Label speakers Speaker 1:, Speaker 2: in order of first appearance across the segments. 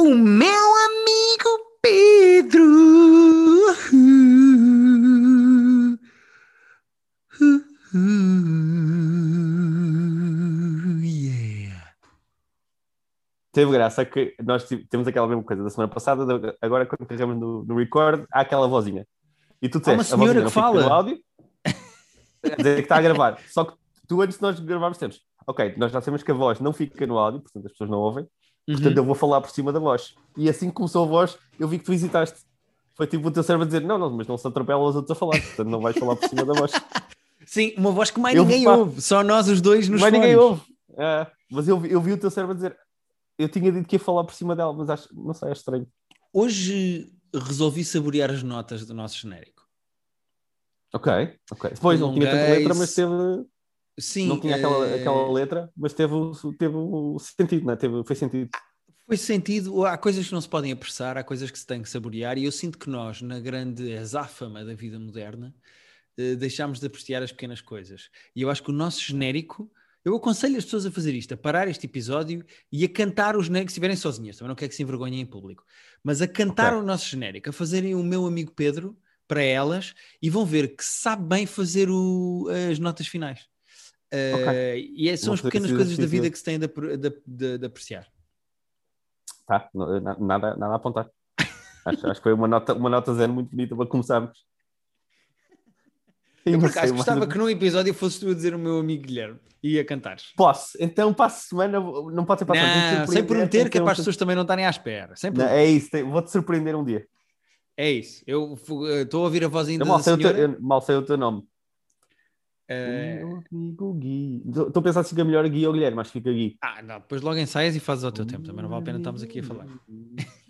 Speaker 1: O meu amigo Pedro. Yeah.
Speaker 2: Teve graça que nós temos aquela mesma coisa da semana passada, da- agora quando carregamos no, no record, há aquela vozinha. E tu
Speaker 1: Há uma
Speaker 2: a
Speaker 1: senhora
Speaker 2: vozinha
Speaker 1: que fala.
Speaker 2: no áudio, quer dizer que está a gravar. Só que tu antes de nós gravarmos temos, ok, nós já sabemos que a voz não fica no áudio, portanto as pessoas não ouvem, portanto
Speaker 1: Uhum.
Speaker 2: eu vou falar por cima da voz. E assim que começou a voz, eu vi que tu hesitaste. Foi tipo o teu cérebro a dizer, não, não, mas não se atropela os outros a falar, portanto não vais falar por cima da voz.
Speaker 1: Sim, uma voz que mais
Speaker 2: Eu-
Speaker 1: ninguém
Speaker 2: pá.
Speaker 1: ouve, só nós os dois nos
Speaker 2: ninguém
Speaker 1: fones.
Speaker 2: ouve. É, mas eu, vi- eu vi o teu cérebro a dizer, eu tinha dito que ia falar por cima dela, mas acho, não sei, acho estranho.
Speaker 1: Hoje resolvi saborear as notas do nosso genérico.
Speaker 2: Ok, ok. Depois não tinha tanta letra, mas teve.
Speaker 1: Sim,
Speaker 2: não tinha aquela,
Speaker 1: eh,
Speaker 2: aquela letra, mas teve, o- teve sentido, não é? Teve, foi sentido.
Speaker 1: Foi sentido, há coisas que não se podem apressar, há coisas que se têm que saborear, e eu sinto que nós, na grande azáfama da vida moderna, eh, deixámos de apreciar as pequenas coisas. E eu acho que o nosso genérico, eu aconselho as pessoas a fazer isto, a parar este episódio e a cantar o genérico se estiverem sozinhas, também não quero que se envergonhem em público, mas a cantar
Speaker 2: Ok.
Speaker 1: o nosso genérico, a fazerem o meu amigo Pedro para elas e vão ver que sabe bem fazer o- as notas finais. Eh, E é- são as pequenas coisas da vida que se têm de, de- de- de apreciar.
Speaker 2: Tá, na- nada, nada a apontar. Acho, acho que foi uma nota, uma nota zero muito bonita para começarmos.
Speaker 1: Eu
Speaker 2: não
Speaker 1: por acaso gostava que num episódio fosses tu a dizer o meu amigo Guilherme e a cantares.
Speaker 2: Posso, então para a semana, não pode ser para a semana,
Speaker 1: sem prometer,
Speaker 2: tem
Speaker 1: que é
Speaker 2: ser
Speaker 1: para as pessoas também não estarem à espera.
Speaker 2: Não, é isso, tem- vou-te surpreender um dia.
Speaker 1: É isso. Eu eh, estou a ouvir a voz ainda
Speaker 2: Eu mal, sei o teu,
Speaker 1: senhora.
Speaker 2: eu mal sei o teu nome. Meu amigo Gui. Estou a pensar se fica melhor Gui ou Guilherme, mas fica Gui.
Speaker 1: Ah, não, depois logo ensaias e fazes ao teu tempo. Também não vale a pena estarmos aqui a falar.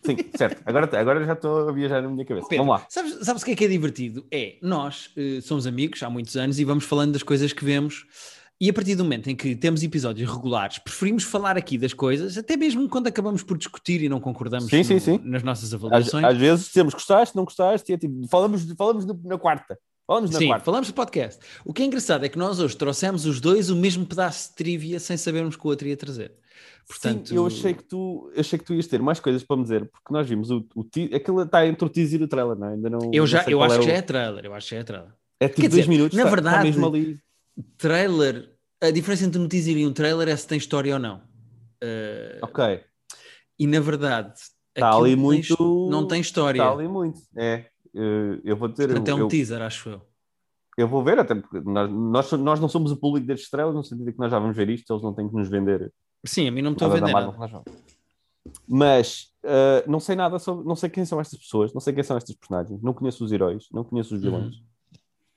Speaker 2: Sim, certo. Agora, agora já estou a viajar na minha cabeça.
Speaker 1: Pedro,
Speaker 2: Vamos lá.
Speaker 1: Sabes, sabes o que é que é divertido? É, nós eh, somos amigos há muitos anos e vamos falando das coisas que vemos. E a partir do momento em que temos episódios regulares, preferimos falar aqui das coisas, até mesmo quando acabamos por discutir e não concordamos
Speaker 2: Sim, sim,
Speaker 1: no-
Speaker 2: sim.
Speaker 1: nas nossas
Speaker 2: Às,
Speaker 1: avaliações.
Speaker 2: às vezes temos gostaste, não gostaste, e é tipo, falamos, falamos na quarta. Falamos na
Speaker 1: Sim,
Speaker 2: quarta.
Speaker 1: falamos de podcast. O que é engraçado é que nós hoje trouxemos os dois o mesmo pedaço de trivia sem sabermos que o outro ia trazer. Portanto,
Speaker 2: Sim, eu achei que, tu, achei que tu ias ter mais coisas para me dizer, porque nós vimos o, o aquilo está entre o teaser e o trailer, não é? Ainda não.
Speaker 1: eu,
Speaker 2: não
Speaker 1: já,
Speaker 2: sei
Speaker 1: eu acho
Speaker 2: é
Speaker 1: que
Speaker 2: o-
Speaker 1: já é trailer. Eu acho que já é trailer.
Speaker 2: É tipo
Speaker 1: Quer
Speaker 2: dois
Speaker 1: dizer,
Speaker 2: minutos,
Speaker 1: na
Speaker 2: está- está
Speaker 1: verdade,
Speaker 2: mesmo ali.
Speaker 1: Trailer, a diferença entre um teaser e um trailer é se tem história ou não. Eh,
Speaker 2: Ok,
Speaker 1: E na verdade,
Speaker 2: Está ali muito-
Speaker 1: não tem história.
Speaker 2: está ali muito. É, eu vou dizer.
Speaker 1: Portanto,
Speaker 2: eu,
Speaker 1: é um
Speaker 2: eu-
Speaker 1: teaser, acho eu.
Speaker 2: eu vou ver, até porque nós, nós, nós não somos o público destes trailers, no sentido de que nós já vamos ver isto, eles não têm que nos vender
Speaker 1: Sim, a mim não me estou a vender
Speaker 2: Marvel. Mas eh, não sei nada sobre, não sei quem são estas pessoas, não sei quem são estes personagens, não conheço os heróis, não conheço os vilões.
Speaker 1: Uhum.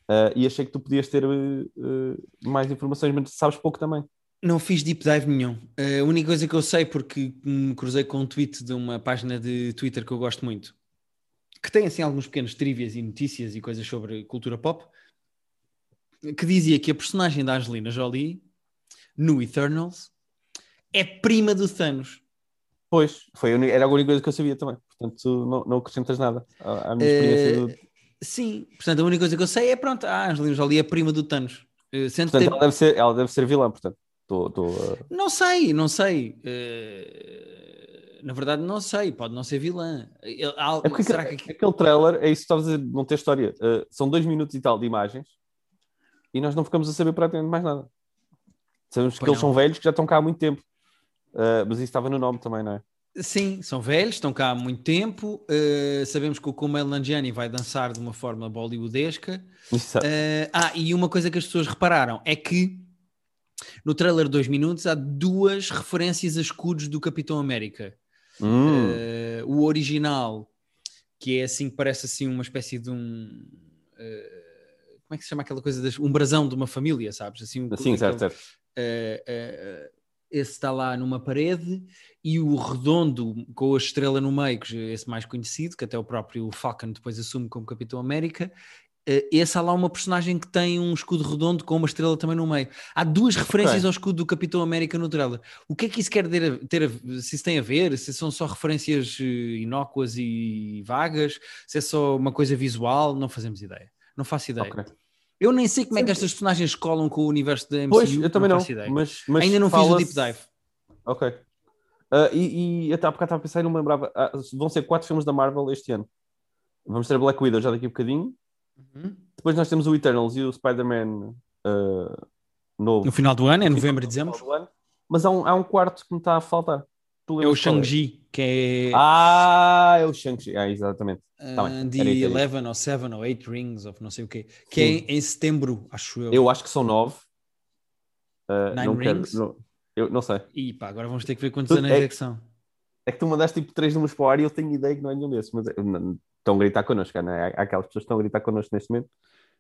Speaker 2: Eh, e achei que tu podias ter eh, eh, mais informações, mas sabes pouco também.
Speaker 1: Não fiz deep dive nenhum. Eh, a única coisa que eu sei, porque me cruzei com um tweet de uma página de Twitter que eu gosto muito, que tem assim alguns pequenos trivias e notícias e coisas sobre cultura pop, que dizia que a personagem da Angelina Jolie, no Eternals, é prima do Thanos.
Speaker 2: Pois, foi era a única coisa que eu sabia também. Portanto, não, não acrescentas nada à, à minha experiência.
Speaker 1: Eh,
Speaker 2: do-
Speaker 1: Sim, portanto, a única coisa que eu sei é pronto, a Angelina Jolie é prima do Thanos. Eh,
Speaker 2: Portanto,
Speaker 1: ter-
Speaker 2: ela deve ser, ela deve ser vilã, portanto. Estou, estou, eh,
Speaker 1: Não sei, não sei. Eh, na verdade, não sei. Pode não ser vilã. Ele- há-
Speaker 2: É porque
Speaker 1: será
Speaker 2: aquele,
Speaker 1: que
Speaker 2: aquele trailer, é isso que estavas a dizer, não ter história. Uh, são dois minutos e tal de imagens e nós não ficamos a saber praticamente mais nada. Sabemos que
Speaker 1: Pois
Speaker 2: eles
Speaker 1: não.
Speaker 2: são velhos que já estão cá há muito tempo. Uh, mas isso estava no nome também, não é?
Speaker 1: Sim, são velhos, estão cá há muito tempo. eh, sabemos que o Kumail Nanjiani vai dançar de uma forma bollywoodesca. Eh, ah, e uma coisa que as pessoas repararam é que no trailer de dois minutos há duas referências a escudos do Capitão América.
Speaker 2: Hum,
Speaker 1: Eh, o original, que é assim, parece assim uma espécie de um. eh, como é que se chama aquela coisa? Das, um brasão de uma família, sabes? Assim, um-
Speaker 2: sim, certo,
Speaker 1: aquele-
Speaker 2: certo.
Speaker 1: eh, eh, esse está lá numa parede e o redondo com a estrela no meio, que é esse mais conhecido, que até o próprio Falcon depois assume como Capitão América. Eh, esse há lá uma personagem que tem um escudo redondo com uma estrela também no meio. Há duas referências
Speaker 2: Ok.
Speaker 1: ao escudo do Capitão América no trailer. O que é que isso quer ter, a- ter a- se isso tem a ver? Se são só referências eh, inócuas e vagas? Se é só uma coisa visual? Não fazemos ideia. Não faço ideia.
Speaker 2: Ok.
Speaker 1: Eu nem sei como é que estas personagens colam com o universo da MCU.
Speaker 2: Pois, eu também não.
Speaker 1: faço ideia.
Speaker 2: Mas, mas
Speaker 1: Ainda não fiz o deep dive.
Speaker 2: Ok. Uh, e, e até há bocado estava a pensar e não me lembrava. Uh, vão ser quatro filmes da Marvel este ano. Vamos ter Black Widow já daqui a bocadinho. Uhum. Depois nós temos o Eternals e o Spider-Man uh, novo.
Speaker 1: No final do ano, é novembro e dezembro.
Speaker 2: Mas há um, há um quarto que me está a faltar.
Speaker 1: É o Shang-Chi, que é.
Speaker 2: Ah, é o Shang-Chi, ah, exatamente.
Speaker 1: Uh, tá de 11 ou 7 ou 8 rings, ou não sei o quê. Que é Sim. é em setembro, acho eu.
Speaker 2: Eu acho que são 9.
Speaker 1: Uh, Nine rings?
Speaker 2: Quero, não, eu não sei.
Speaker 1: E pá, agora vamos ter que ver quantos anéis é, é, que são.
Speaker 2: É que tu mandaste tipo 3 números para o ar e eu tenho ideia que não é nenhum desses, mas é, não, estão a gritar connosco, não é? Há aquelas pessoas que estão a gritar connosco neste momento.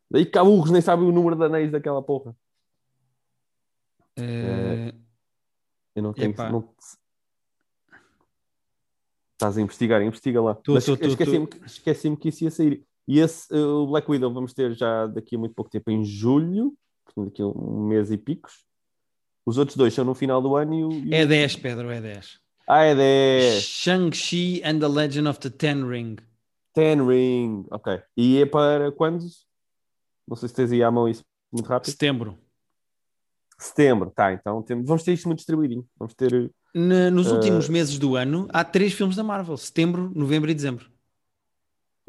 Speaker 2: Daí que há burros, nem sabem o número de anéis daquela porra.
Speaker 1: Uh...
Speaker 2: Eu não tenho. Não... Estás a investigar, investiga lá.
Speaker 1: Mas
Speaker 2: esqueci-me esqueci que isso ia sair. E esse, uh, o Black Widow, vamos ter já daqui a muito pouco tempo, em julho, portanto, daqui a um mês e picos. Os outros dois são no final do ano e o. E
Speaker 1: é 10, Pedro, é 10.
Speaker 2: Ah, é 10.
Speaker 1: Shang-Chi and the Legend of the Ten Ring.
Speaker 2: Ten Ring, ok. E é para quando? Não sei se tens aí à mão isso muito rápido.
Speaker 1: Setembro.
Speaker 2: Setembro, tá. Então temos, vamos ter isto muito distribuído. Vamos ter.
Speaker 1: Na, nos uh... últimos meses do ano há três filmes da Marvel: setembro, novembro e dezembro.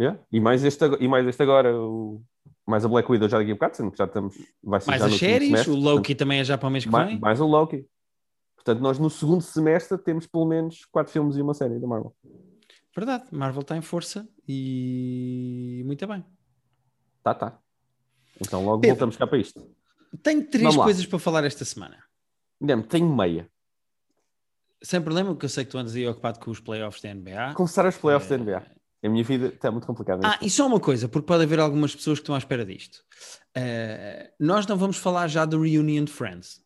Speaker 2: Yeah. E, mais este, e mais este agora, o, mais a Black Widow já daqui a bocado, sendo que já estamos. Vai ser
Speaker 1: mais
Speaker 2: já
Speaker 1: as séries, o Loki também é já para o mês que
Speaker 2: mais,
Speaker 1: vem.
Speaker 2: Mais o Loki. Portanto, nós no segundo semestre temos pelo menos quatro filmes e uma série da Marvel.
Speaker 1: Verdade, Marvel está em força e muito bem.
Speaker 2: Tá, tá. Então logo Pedro, voltamos cá para isto.
Speaker 1: Tenho três coisas para falar esta semana.
Speaker 2: Guilherme, tenho meia.
Speaker 1: Sem problema, porque eu sei que tu andas aí ocupado com os playoffs da NBA.
Speaker 2: Começar os playoffs é... da NBA. A minha vida está muito complicada.
Speaker 1: Ah, e só uma coisa, porque pode haver algumas pessoas que estão à espera disto. Uh, nós não vamos falar já do Reunion Friends.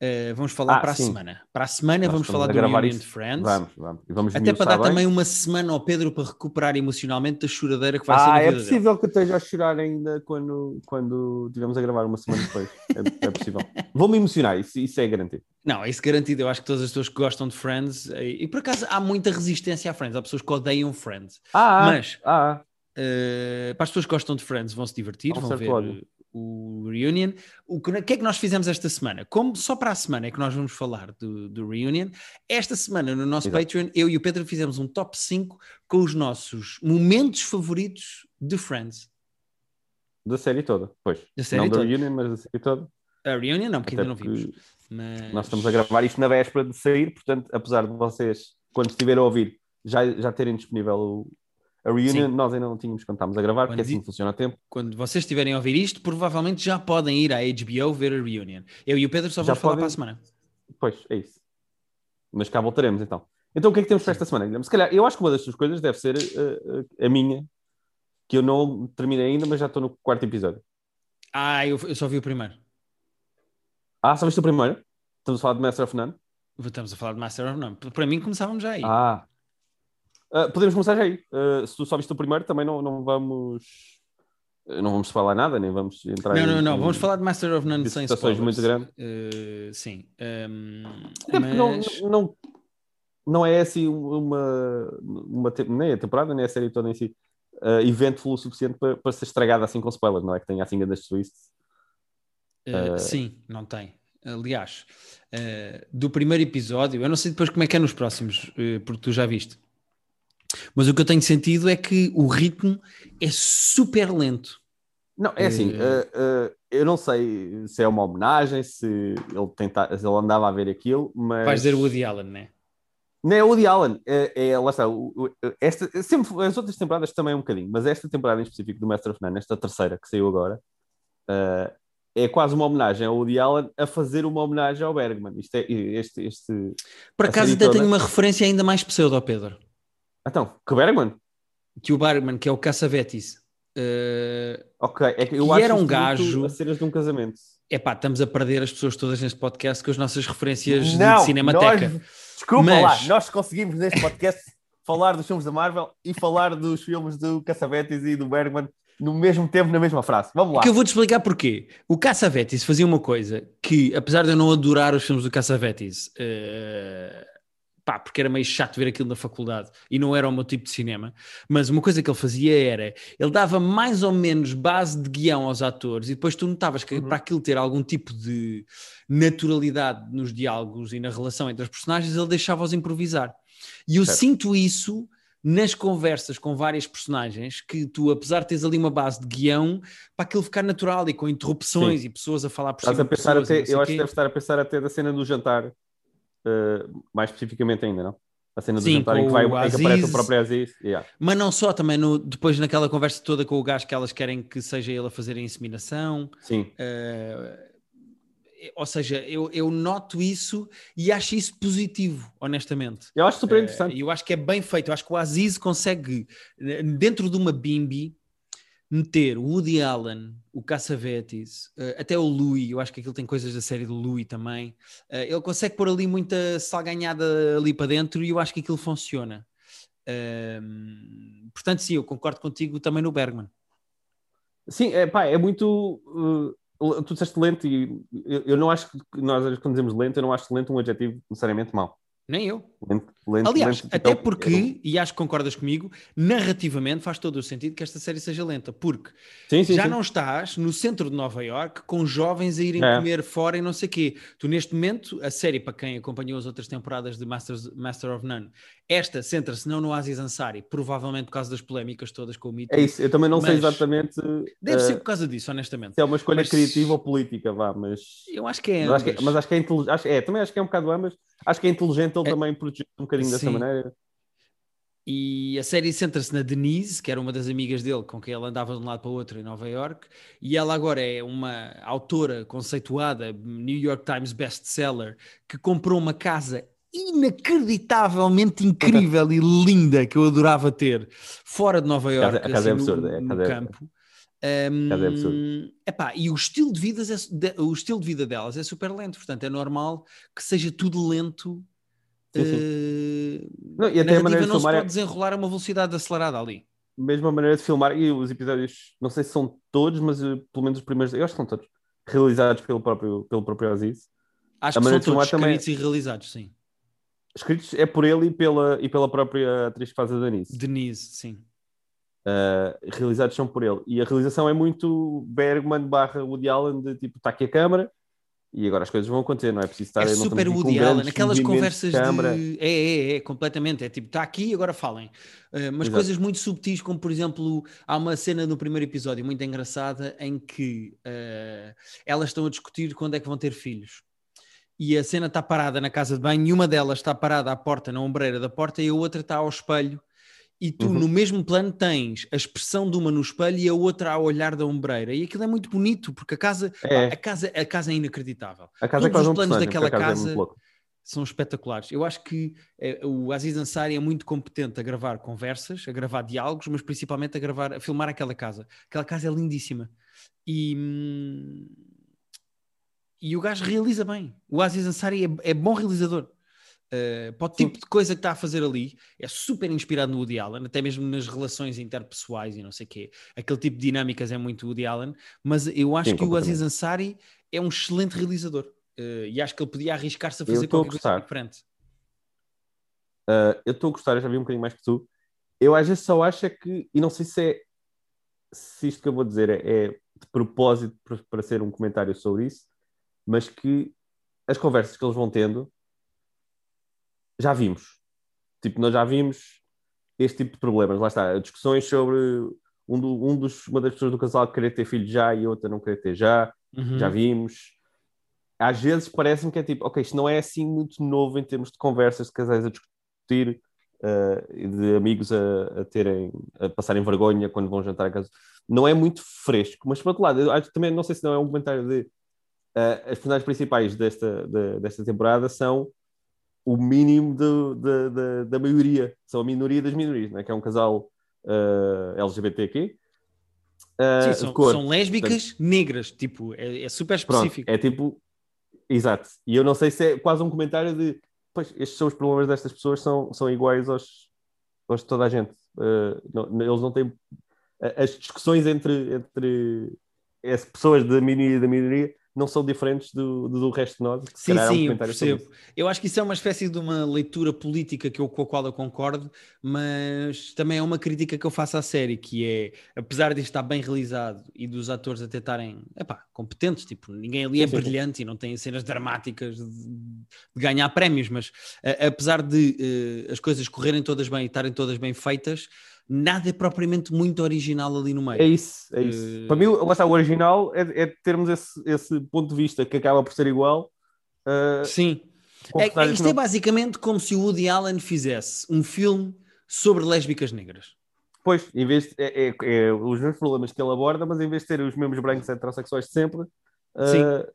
Speaker 1: Uh, vamos falar ah, para sim. a semana. Para a semana Nós vamos falar do Reunion de Friends.
Speaker 2: Vamos, vamos. vamos
Speaker 1: Até para dar bem. também uma semana ao Pedro para recuperar emocionalmente da choradeira que vai ah, ser
Speaker 2: Ah, é possível dele. que eu esteja a chorar ainda quando, quando tivemos a gravar uma semana depois. é, é possível. Vou-me emocionar, isso, isso é garantido.
Speaker 1: Não, isso garantido. Eu acho que todas as pessoas que gostam de Friends, e, eh, e por acaso há muita resistência a Friends, há pessoas que odeiam Friends.
Speaker 2: Ah,
Speaker 1: mas
Speaker 2: ah,
Speaker 1: uh, para as pessoas que gostam de Friends vão se divertir, vão ver. Ódio o Reunion. O que, que, é que nós fizemos esta semana? Como só para a semana é que nós vamos falar do, do Reunion, esta semana no nosso Exato. Patreon, eu e o Pedro fizemos um top 5 com os nossos momentos favoritos de Friends.
Speaker 2: Da série toda, pois. Da série não toda. da Reunion, mas da série toda.
Speaker 1: A Reunion não, porque Até ainda não vimos. Mas...
Speaker 2: Nós estamos a gravar isto na véspera de sair, portanto, apesar de vocês, quando estiverem a ouvir, já, já terem disponível o, a reunion Sim. nós ainda não tínhamos quando estávamos a gravar, quando porque assim funciona a tempo.
Speaker 1: Quando vocês estiverem a ouvir isto, provavelmente já podem ir à HBO ver a reunion. Eu e o Pedro só vamos falar para a semana.
Speaker 2: Pois, é isso. Mas cá voltaremos então. Então o que é que temos para esta semana? Se calhar, eu acho que uma das suas coisas deve ser uh, uh, a minha, que eu não terminei ainda, mas já estou no quarto episódio.
Speaker 1: Ah, eu, eu só vi o primeiro.
Speaker 2: Ah, só viste o primeiro? Estamos a falar de Master of None?
Speaker 1: Estamos a falar de Master of None. Para mim começávamos já aí.
Speaker 2: Ah, Uh, podemos começar já aí. Uh, se tu só viste o primeiro, também não, não vamos. Não vamos falar nada, nem vamos entrar
Speaker 1: Não, não, não. Vamos falar de Master of None sem spoilers.
Speaker 2: muito grandes.
Speaker 1: Uh, sim. Um,
Speaker 2: mas... não, não, não é assim uma, uma. Nem a temporada, nem a série toda em si. Uh, evento o suficiente para, para ser estragada assim com spoilers, não é? Que tenha assim grandes twists.
Speaker 1: Uh, sim, não tem. Aliás, uh, do primeiro episódio, eu não sei depois como é que é nos próximos, porque tu já viste. Mas o que eu tenho sentido é que o ritmo é super lento.
Speaker 2: Não, é assim, uh, uh, eu não sei se é uma homenagem, se ele, tenta, se ele andava a ver aquilo, mas...
Speaker 1: Vais dizer Woody Allen, não é?
Speaker 2: Não é Woody Allen, é, é lá está, o, o, esta, sempre, as outras temporadas também um bocadinho, mas esta temporada em específico do Master of None, esta terceira que saiu agora, uh, é quase uma homenagem ao Woody Allen a fazer uma homenagem ao Bergman. Isto é, este, este,
Speaker 1: Por acaso até toda... tenho uma referência ainda mais pseudo, Pedro.
Speaker 2: Então, que o Bergman?
Speaker 1: Que o Bergman, que é o Caçavetis.
Speaker 2: Uh, ok, é que eu acho
Speaker 1: era um gajo.
Speaker 2: A cenas de um casamento.
Speaker 1: É pá, estamos a perder as pessoas todas neste podcast com as nossas referências não, de Cinemateca.
Speaker 2: Nós, desculpa Mas... lá, nós conseguimos neste podcast falar dos filmes da Marvel e falar dos filmes do Caçavetes e do Bergman no mesmo tempo, na mesma frase. Vamos lá.
Speaker 1: Que eu vou-te explicar porquê. O Caçavetes fazia uma coisa que, apesar de eu não adorar os filmes do Caçavetes, uh, pá, porque era meio chato ver aquilo na faculdade e não era o meu tipo de cinema. Mas uma coisa que ele fazia era, ele dava mais ou menos base de guião aos atores e depois tu notavas que
Speaker 2: Uhum.
Speaker 1: para aquilo ter algum tipo de naturalidade nos diálogos e na relação entre os personagens, ele deixava-os improvisar. E eu
Speaker 2: Certo.
Speaker 1: sinto isso nas conversas com várias personagens, que tu, apesar de teres ali uma base de guião, para aquilo ficar natural e com interrupções e pessoas a falar por
Speaker 2: Estás
Speaker 1: cima
Speaker 2: a pensar
Speaker 1: pessoas
Speaker 2: até, eu acho que deve estar a pensar até da cena do jantar, eh, mais especificamente ainda, não? A cena do
Speaker 1: Sim,
Speaker 2: jantar em que, vai,
Speaker 1: o
Speaker 2: em que aparece o próprio Aziz. Yeah.
Speaker 1: Mas não só, também no- depois naquela conversa toda com o gajo que elas querem que seja ele a fazer a inseminação.
Speaker 2: Sim,
Speaker 1: eh, ou seja, eu, eu noto isso e acho isso positivo, honestamente.
Speaker 2: eu acho super
Speaker 1: Eh,
Speaker 2: interessante.
Speaker 1: E eu acho que é bem feito. Eu acho que o Aziz consegue, dentro de uma bimbi, meter o Woody Allen, o Cassavetes, eh, até o Louis. Eu acho que aquilo tem coisas da série do Louis também. Eh, ele consegue pôr ali muita salganhada ali para dentro e eu acho que aquilo funciona. Ehm, portanto, sim, eu concordo contigo também no Bergman.
Speaker 2: Sim, é, pá, é muito. uh, tu disseste lento e eu, eu não acho que nós, quando dizemos lento, eu não acho lento um adjetivo necessariamente mau.
Speaker 1: Nem eu.
Speaker 2: Lento, lento,
Speaker 1: Aliás,
Speaker 2: lento, tipo,
Speaker 1: até
Speaker 2: é o-
Speaker 1: porque, e acho que concordas comigo, narrativamente faz todo o sentido que esta série seja lenta, porque
Speaker 2: Sim, sim,
Speaker 1: já
Speaker 2: sim.
Speaker 1: não estás no centro de Nova York com jovens a irem
Speaker 2: É.
Speaker 1: comer fora e não sei o quê. Tu, neste momento, a série, para quem acompanhou as outras temporadas de Masters, Master of None, esta centra-se não no Aziz Ansari, provavelmente por causa das polémicas todas com o Me Too.
Speaker 2: É isso, eu também não sei exatamente
Speaker 1: Deve
Speaker 2: uh,
Speaker 1: ser por causa disso, honestamente.
Speaker 2: se é uma escolha
Speaker 1: Mas-
Speaker 2: criativa ou política, vá, mas.
Speaker 1: Eu acho que é
Speaker 2: Mas acho que,
Speaker 1: ambas.
Speaker 2: mas acho que é inteligente. Acho, é, também acho que é um bocado ambas. Acho que é inteligente ele
Speaker 1: É-
Speaker 2: também proteger um bocadinho dessa
Speaker 1: Sim.
Speaker 2: maneira.
Speaker 1: E a série centra-se na Denise, que era uma das amigas dele com quem ele andava de um lado para o outro em Nova York, e ela agora é uma autora conceituada, New York Times best-seller, que comprou uma casa inacreditavelmente incrível e linda que eu adorava ter fora de Nova York,
Speaker 2: a casa é
Speaker 1: assim, no-
Speaker 2: absurda, é,
Speaker 1: no,
Speaker 2: é-
Speaker 1: campo. Um,
Speaker 2: é
Speaker 1: epá, e o estilo, de vida é, o estilo de vida delas é super lento, portanto é normal que seja tudo lento.
Speaker 2: Sim, sim.
Speaker 1: eh,
Speaker 2: Não, e até a maneira de
Speaker 1: não se
Speaker 2: filmar é
Speaker 1: pode desenrolar a uma velocidade acelerada ali.
Speaker 2: mesma maneira de filmar. E os episódios, não sei se são todos, mas uh, pelo menos os primeiros, eu acho que são todos, realizados pelo próprio, pelo próprio Aziz.
Speaker 1: Acho
Speaker 2: A
Speaker 1: que são todos
Speaker 2: também-
Speaker 1: escritos e realizados, sim.
Speaker 2: Escritos é por ele e pela, e pela própria atriz que faz a Denise.
Speaker 1: Denise, sim.
Speaker 2: Uh, realizados são por ele. E a realização é muito Bergman barra Woody Allen, de tipo, está aqui a câmara e agora as coisas vão acontecer, não é preciso estar
Speaker 1: é super Woody Allen,
Speaker 2: grandes
Speaker 1: aquelas
Speaker 2: movimentos
Speaker 1: conversas
Speaker 2: de câmara.
Speaker 1: de. É, é, é, completamente. É tipo, está aqui, agora falem. Uh, mas
Speaker 2: Exato.
Speaker 1: coisas muito subtis, como por exemplo, há uma cena no primeiro episódio muito engraçada em que uh, elas estão a discutir quando é que vão ter filhos. E a cena está parada na casa de banho, e uma delas está parada à porta, na ombreira da porta, e a outra está ao espelho. E tu,
Speaker 2: Uhum.
Speaker 1: no mesmo plano, tens a expressão de uma no espelho e a outra a olhar da ombreira. E aquilo é muito bonito, porque a casa,
Speaker 2: É.
Speaker 1: a casa, a casa é inacreditável
Speaker 2: A casa é
Speaker 1: todos
Speaker 2: quase
Speaker 1: os
Speaker 2: um
Speaker 1: planos
Speaker 2: personagem,
Speaker 1: daquela
Speaker 2: casa, é
Speaker 1: casa-
Speaker 2: louco.
Speaker 1: são espetaculares. Eu acho que eh, o Aziz Ansari é muito competente a gravar conversas, a gravar diálogos, mas principalmente a gravar, a filmar aquela casa. Aquela casa é lindíssima. E, hum, e o gajo realiza bem. O Aziz Ansari é, é bom realizador. Uh, para o
Speaker 2: Sim.
Speaker 1: tipo de coisa que está a fazer ali, é super inspirado no Woody Allen, até mesmo nas relações interpessoais e não sei o quê. Aquele tipo de dinâmicas é muito Woody Allen, mas eu acho
Speaker 2: Sim,
Speaker 1: que o Aziz. Ansari é um excelente realizador. Uh, e acho que ele podia arriscar-se a fazer
Speaker 2: estou a
Speaker 1: qualquer coisa diferente.
Speaker 2: Uh, eu estou a gostar, eu já vi um bocadinho mais que tu. Eu às vezes só acho é que, e não sei se é se isto que eu vou dizer é, é de propósito para ser um comentário sobre isso, mas que as conversas que eles vão tendo já vimos. Tipo, nós já vimos este tipo de problemas. Lá está, discussões sobre um, do- um dos, uma das pessoas do casal querer ter filho já e outra não querer ter já.
Speaker 1: Uhum.
Speaker 2: já vimos. Às vezes parece-me que é tipo, ok, isto não é assim muito novo em termos de conversas de casais a discutir, eh, e de amigos a, a terem, a passarem vergonha quando vão jantar a casa. Não é muito fresco, mas por outro lado, eu também não sei se não é um comentário de eh, as personagens principais desta, de- desta temporada são o mínimo do- da- da- da maioria, são a minoria das minorias, né? que é um casal eh, LGBTQ. eh,
Speaker 1: Sim, são,
Speaker 2: cor.
Speaker 1: são lésbicas negras, tipo, é, é super
Speaker 2: Pronto,
Speaker 1: específico.
Speaker 2: é tipo, exato. E eu não sei se é quase um comentário de, pois, estes são os problemas destas pessoas, são, são iguais aos, aos de toda a gente. Uh, não- eles não têm. As discussões entre, entre as pessoas da minoria e da minoria não são diferentes do, do, do resto de nós.
Speaker 1: Sim, sim, é um eu percebo. Eu acho que isso é uma espécie de uma leitura política que eu, com a qual eu concordo, mas também é uma crítica que eu faço à série, que é, apesar de estar bem realizado e dos atores até estarem epá, competentes, tipo, ninguém ali é sim, brilhante sim. e não tem cenas dramáticas de, de ganhar prémios, mas a, apesar de uh, as coisas correrem todas bem e estarem todas bem feitas, nada é propriamente muito original ali no meio.
Speaker 2: É isso, é isso. Uh... Para mim, lá está, o original é, é, termos esse, esse ponto de vista que acaba por ser igual.
Speaker 1: Uh, Sim. É, isto é basicamente como se o Woody Allen fizesse um filme sobre lésbicas negras.
Speaker 2: Pois, em vez de, é, é, é, os mesmos problemas que ele aborda, mas em vez de ter os mesmos brancos heterossexuais de sempre. Uh, Sim.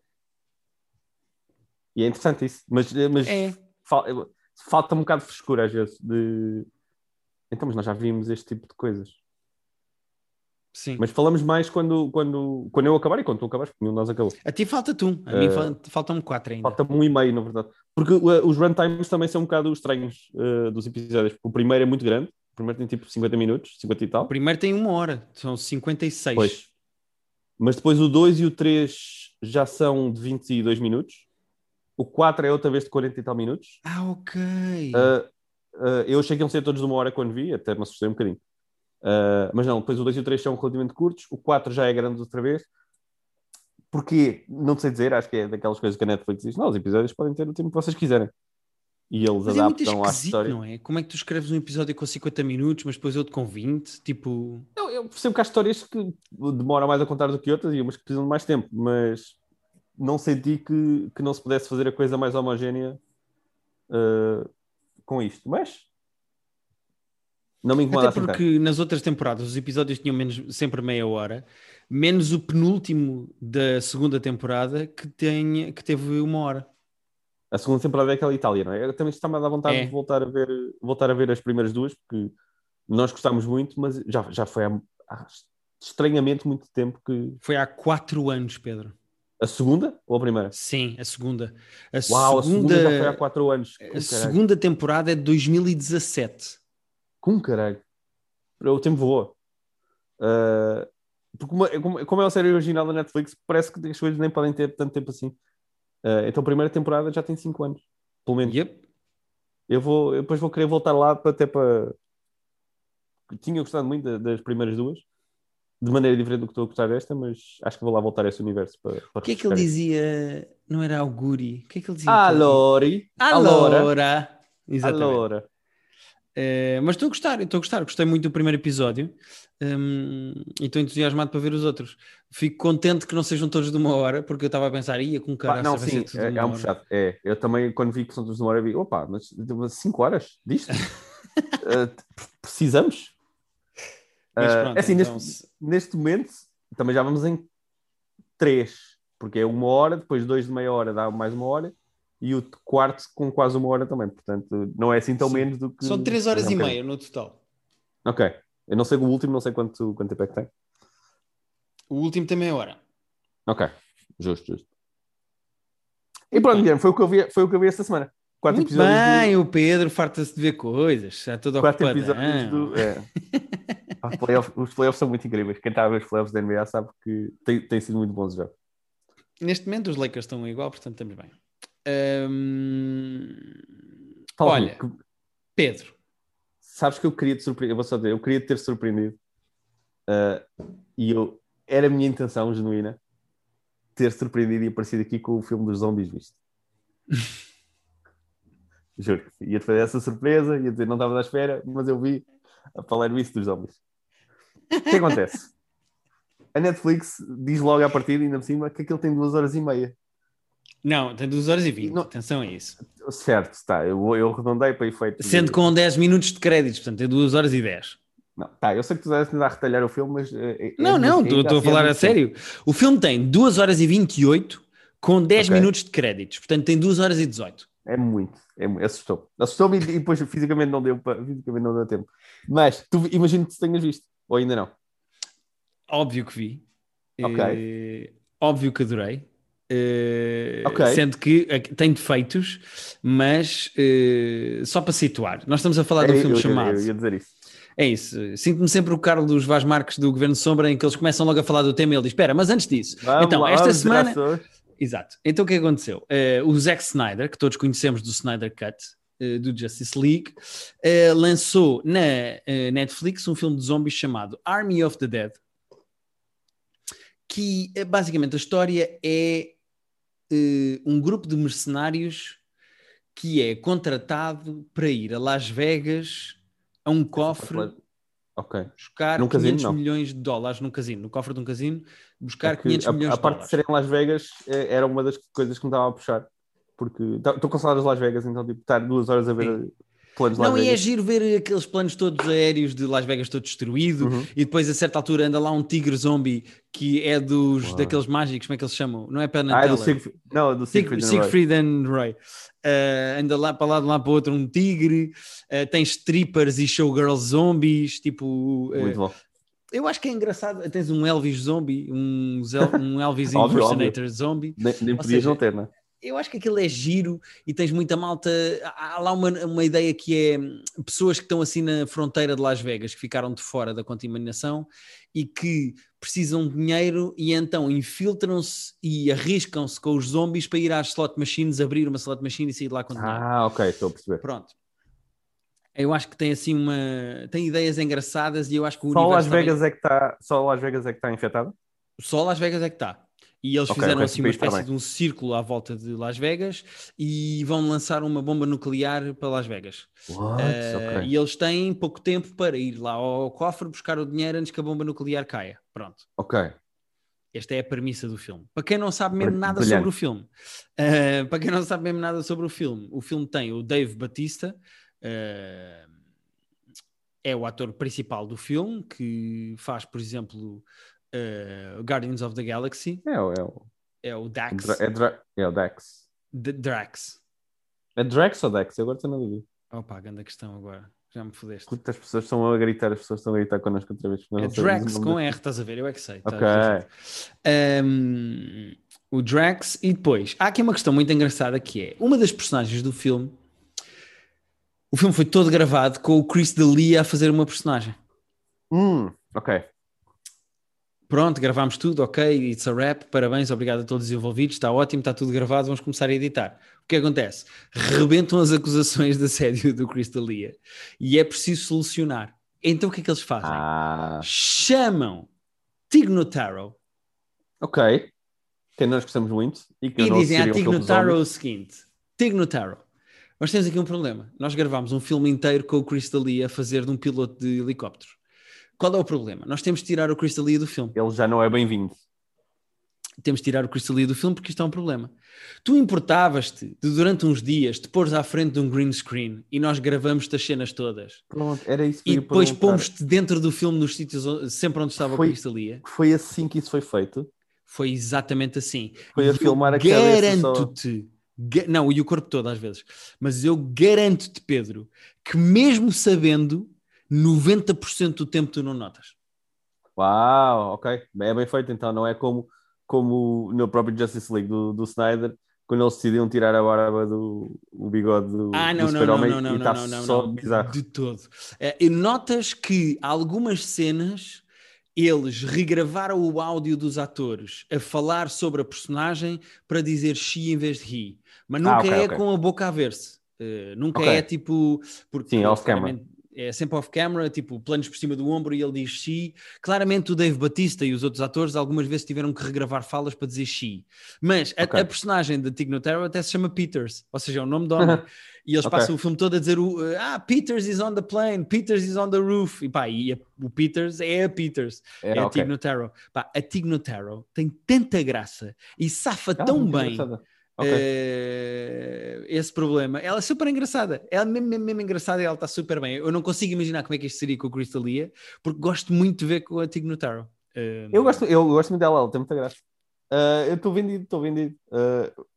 Speaker 2: E é interessante isso. Mas, mas é. falta, falta um bocado de frescura às vezes de então, mas nós já vimos este tipo de coisas. Sim. Mas falamos mais quando, quando, quando eu acabar e quando tu acabares, porque nenhum de nós acabou.
Speaker 1: A ti falta tu, a uh, mim eh, faltam-me quatro ainda.
Speaker 2: Falta-me um e meio, na verdade. Porque uh, os runtimes também são um bocado estranhos uh, dos episódios. O primeiro é muito grande, o primeiro tem tipo 50 minutos, 50 e tal.
Speaker 1: O primeiro tem uma hora, são 56.
Speaker 2: Pois. Mas depois o 2 e o 3 já são de 22 minutos. O 4 é outra vez de 40 e tal minutos.
Speaker 1: Ah, ok.
Speaker 2: Uh, Uh, eu achei que iam ser todos de uma hora quando vi, até me assustei um bocadinho. Uh, mas não, depois o 2 e o 3 são relativamente curtos, o 4 já é grande outra vez. Porque, não sei dizer, acho que é daquelas coisas que a Netflix diz: não, os episódios podem ter o tempo que vocês quiserem. E eles mas é adaptam é à história.
Speaker 1: Não é? Como é que tu escreves um episódio com 50 minutos, mas depois outro com 20? Tipo.
Speaker 2: Não, eu percebo que há histórias que demoram mais a contar do que outras e umas que precisam de mais tempo, mas não senti que, que não se pudesse fazer a coisa mais homogénea. Uh, com isto, mas não me incomoda
Speaker 1: Até porque nas outras temporadas os episódios tinham menos, sempre meia hora, menos o penúltimo da segunda temporada que, tem, que teve uma hora.
Speaker 2: A segunda temporada é aquela Itália, não é? Eu também está-me a dar vontade é. de voltar a, ver, voltar a ver as primeiras duas, porque nós gostámos muito, mas já, já foi há, há estranhamente muito tempo que.
Speaker 1: Foi há quatro anos, Pedro.
Speaker 2: A segunda ou a primeira?
Speaker 1: Sim, a segunda.
Speaker 2: A Uau, segunda, a segunda já foi há 4 anos.
Speaker 1: Com a caralho. segunda temporada é de 2017.
Speaker 2: Com caralho. O tempo voou. Uh, porque como, como, é uma série original da Netflix, parece que as coisas nem podem ter tanto tempo assim. Uh, então a primeira temporada já tem 5 anos. Pelo menos.
Speaker 1: Yep.
Speaker 2: Eu, vou, eu depois vou querer voltar lá para, até para. Tinha gostado muito das primeiras duas de maneira diferente do que estou a gostar desta, mas acho que vou lá voltar a esse universo para. para
Speaker 1: o que é que ele dizia? Não era Auguri? O que é que ele dizia?
Speaker 2: Alori.
Speaker 1: Alora. Exatamente. Alora. Uh, mas estou a gostar, estou a gostar, gostei muito do primeiro episódio um, e estou entusiasmado para ver os outros. Fico contente que não sejam todos de uma hora, porque eu estava a pensar, ia com cara
Speaker 2: Não, sim, é, é um puxado. É, eu também, quando vi que são todos de uma hora, vi, opa, mas 5 horas disto? uh, precisamos? Mas pronto, uh, assim, então... neste, neste momento também já vamos em três, porque é uma hora, depois dois de meia hora dá mais uma hora, e o quarto com quase uma hora também, portanto não é assim tão Sim. menos do que.
Speaker 1: São três horas e meia no total.
Speaker 2: Ok. Eu não sei o último, não sei quanto, quanto tempo é que tem.
Speaker 1: O último tem meia hora.
Speaker 2: Ok, justo, justo. E pronto, Guilherme, foi o que eu vi, foi o que eu vi esta semana.
Speaker 1: Quatro Muito bem, do... o Pedro farta-se de ver coisas, está todo Quatro episódios do...
Speaker 2: É. os, playoffs, os playoffs são muito incríveis. Quem está a ver os playoffs da NBA sabe que tem, tem sido muito bons já.
Speaker 1: Neste momento os Lakers estão igual, portanto estamos bem. Olha, que... Pedro.
Speaker 2: Sabes que eu queria te surpreender, eu vou só dizer, eu queria te ter surpreendido. Uh, e eu, era a minha intenção genuína ter surpreendido e aparecido aqui com o filme dos zombies visto. Juro. Ia-te fazer essa surpresa, ia dizer não estava à espera, mas eu vi a falar isso dos zombies. O que acontece? A Netflix diz logo à partida, ainda por cima, que aquilo tem duas horas e meia.
Speaker 1: Não, tem duas horas e vinte. Atenção a isso.
Speaker 2: Certo, está. Eu, eu arredondei para efeito.
Speaker 1: Sendo de... com 10 minutos de créditos, portanto, tem duas horas e 10.
Speaker 2: Não, tá, eu sei que tu estás a retalhar o filme, mas. É,
Speaker 1: não, é, não, estou a assim falar a sério. O filme tem 2 horas e 28 com 10 okay. minutos de créditos, portanto tem 2 horas e 18.
Speaker 2: É muito, é, assustou. Assustou-me e depois fisicamente não deu para, fisicamente não deu tempo. Mas tu imagino que tu tenhas visto, ou ainda não?
Speaker 1: Óbvio que vi. Ok. É, óbvio que adorei. Uh, okay. Sendo que tem defeitos, mas uh, só para situar, nós estamos a falar é, de um filme eu, chamado. Eu,
Speaker 2: eu ia dizer isso.
Speaker 1: É isso. Sinto-me sempre o Carlos Vaz Marques do Governo Sombra, em que eles começam logo a falar do tema e ele diz: Espera, mas antes disso, Vamos então, lá, esta semana. Exato. Então o que aconteceu? Uh, o Zack Snyder, que todos conhecemos do Snyder Cut, uh, do Justice League, uh, lançou na Netflix um filme de zombies chamado Army of the Dead, que basicamente a história é um grupo de mercenários que é contratado para ir a Las Vegas a um cofre
Speaker 2: okay.
Speaker 1: buscar num 500 casino, milhões de dólares num casino, no cofre de um casino, buscar é 500
Speaker 2: a,
Speaker 1: milhões
Speaker 2: a
Speaker 1: de dólares. A
Speaker 2: parte de ser em Las Vegas é, era uma das coisas que me estava a puxar, porque estou com saudades de Las Vegas, então tipo, estar duas horas a ver Sim
Speaker 1: planos Não, e é giro ver aqueles planos todos aéreos de Las Vegas todo destruído uhum. e depois a certa altura anda lá um tigre zombie que é dos Uau. daqueles mágicos, como é que eles chamam? Não é Penn
Speaker 2: ah, é do Siegfried, não, é do Siegfried,
Speaker 1: Siegfried and Roy. Uh, anda lá para lá de lá para outro um tigre, uh, tem strippers e showgirls zombies, tipo...
Speaker 2: Uh, Muito bom.
Speaker 1: Eu acho que é engraçado, tens um Elvis zombie, um, um Elvis impersonator zombie.
Speaker 2: Nem, nem podias seja, não ter, não é?
Speaker 1: eu acho que aquilo é giro e tens muita malta. Há lá uma, uma ideia que é pessoas que estão assim na fronteira de Las Vegas, que ficaram de fora da contaminação e que precisam de dinheiro e então infiltram-se e arriscam-se com os zombies para ir às slot machines, abrir uma slot machine e sair de lá com dinheiro.
Speaker 2: Ah, ok, estou a perceber.
Speaker 1: Pronto. Eu acho que tem assim uma. tem ideias engraçadas e eu acho que o
Speaker 2: Só Las Vegas também... é que está. Só Las Vegas é que está infectado?
Speaker 1: Só Las Vegas é que está. E eles okay, fizeram assim uma espécie de um círculo à volta de Las Vegas e vão lançar uma bomba nuclear para Las Vegas.
Speaker 2: Uh, okay.
Speaker 1: E eles têm pouco tempo para ir lá ao cofre buscar o dinheiro antes que a bomba nuclear caia. Pronto.
Speaker 2: Ok.
Speaker 1: Esta é a premissa do filme. Para quem não sabe mesmo nada Brilhante. sobre o filme, uh, para quem não sabe mesmo nada sobre o filme, o filme tem o Dave Batista, uh, é o ator principal do filme, que faz, por exemplo, uh, Guardians of the Galaxy.
Speaker 2: É, o, é o,
Speaker 1: é o Dax.
Speaker 2: É, Dra é o Dax.
Speaker 1: D Drax.
Speaker 2: É Drax ou Dax? Eu agora estou na dúvida.
Speaker 1: Opa, grande questão agora. Já me fodeste.
Speaker 2: As pessoas estão a gritar, as pessoas estão a gritar connosco outra vez.
Speaker 1: É Drax com R, estás a ver? Eu é que sei.
Speaker 2: Tá
Speaker 1: ok. Um, o Drax, e depois há aqui uma questão muito engraçada que é uma das personagens do filme. O filme foi todo gravado com o Chris D'Elia a fazer uma personagem.
Speaker 2: Hum, ok.
Speaker 1: Pronto, gravámos tudo, ok, it's a rap, parabéns, obrigado a todos os envolvidos, está ótimo, está tudo gravado, vamos começar a editar. O que acontece? Rebentam as acusações de assédio do Crystalia e é preciso solucionar. Então o que é que eles fazem?
Speaker 2: Ah.
Speaker 1: Chamam Tig Notaro.
Speaker 2: Ok, que nós gostamos muito.
Speaker 1: E, que e dizem a Tig Notaro o seguinte, Tig Notaro, nós temos aqui um problema. Nós gravámos um filme inteiro com o Crystalia a fazer de um piloto de helicóptero qual é o problema? Nós temos de tirar o Crystalia do filme.
Speaker 2: Ele já não é bem-vindo.
Speaker 1: Temos de tirar o Crystalia do filme porque isto é um problema. Tu importavas-te de durante uns dias te pôres à frente de um green screen e nós gravamos as cenas todas.
Speaker 2: Pronto, era isso que
Speaker 1: E depois pomos-te dentro do filme nos sítios sempre onde estava foi, o Crystalia.
Speaker 2: Foi assim que isso foi feito?
Speaker 1: Foi exatamente assim.
Speaker 2: Foi a filmar a
Speaker 1: Garanto-te. Não, e o corpo todo às vezes. Mas eu garanto-te, Pedro, que mesmo sabendo 90% do tempo tu não notas.
Speaker 2: Uau, ok. É bem feito então, não é como, como no próprio Justice League do, do Snyder, quando eles decidiram tirar a barba do o bigode do,
Speaker 1: ah, não,
Speaker 2: do
Speaker 1: não, não, não,
Speaker 2: não,
Speaker 1: e está só
Speaker 2: não, bizarro.
Speaker 1: De todo. É, e notas que algumas cenas eles regravaram o áudio dos atores a falar sobre a personagem para dizer she em vez de he, mas nunca ah, okay, é okay. com a boca a ver-se. Uh, nunca okay. é tipo. Porque,
Speaker 2: Sim, off-camera
Speaker 1: é sempre off-camera, tipo planos por cima do ombro e ele diz she. Claramente o Dave Batista e os outros atores algumas vezes tiveram que regravar falas para dizer she. Mas a, a, personagem da Tig Notaro até se chama Peters, ou seja, é o nome do homem. e eles passam o filme todo a dizer o, ah, Peters is on the plane, Peters is on the roof. E pá, e a, o Peters é a Peters, é, é a okay. Pá, a Tig Notaro tem tanta graça e safa ah, tão bem. Engraçada Okay. Uh, esse problema. Ela é super engraçada. Ela é mesmo, mesmo, mesmo engraçada e ela está super bem. Eu não consigo imaginar como é que isto seria com a Crystalia, porque gosto muito de ver com a Tig Notaro.
Speaker 2: Uh, eu, gosto, eu gosto muito dela, ela tem muita graça. Uh, eu estou vendido, estou vendido.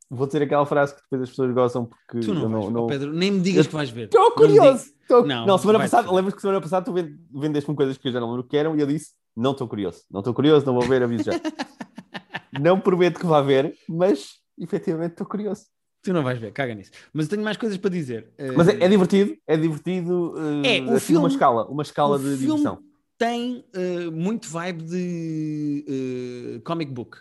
Speaker 2: vou dizer aquela frase que depois as pessoas gostam porque
Speaker 1: tu não,
Speaker 2: eu
Speaker 1: não, não... Pedro, nem me digas eu... que vais ver.
Speaker 2: Estou curioso. Tô... Não, não, semana passada, lembras que semana passada tu vendeste-me coisas que eu já não lembro que eram e eu disse: não estou curioso, não estou curioso, não vou ver, aviso já. não prometo que vá ver, mas efetivamente estou curioso.
Speaker 1: Tu não vais ver, caga nisso. Mas eu tenho mais coisas para dizer.
Speaker 2: Mas é, é divertido, é divertido. Uh, é, o assim, filme, uma escala, uma escala de diversão.
Speaker 1: Tem uh, muito vibe de uh, comic book.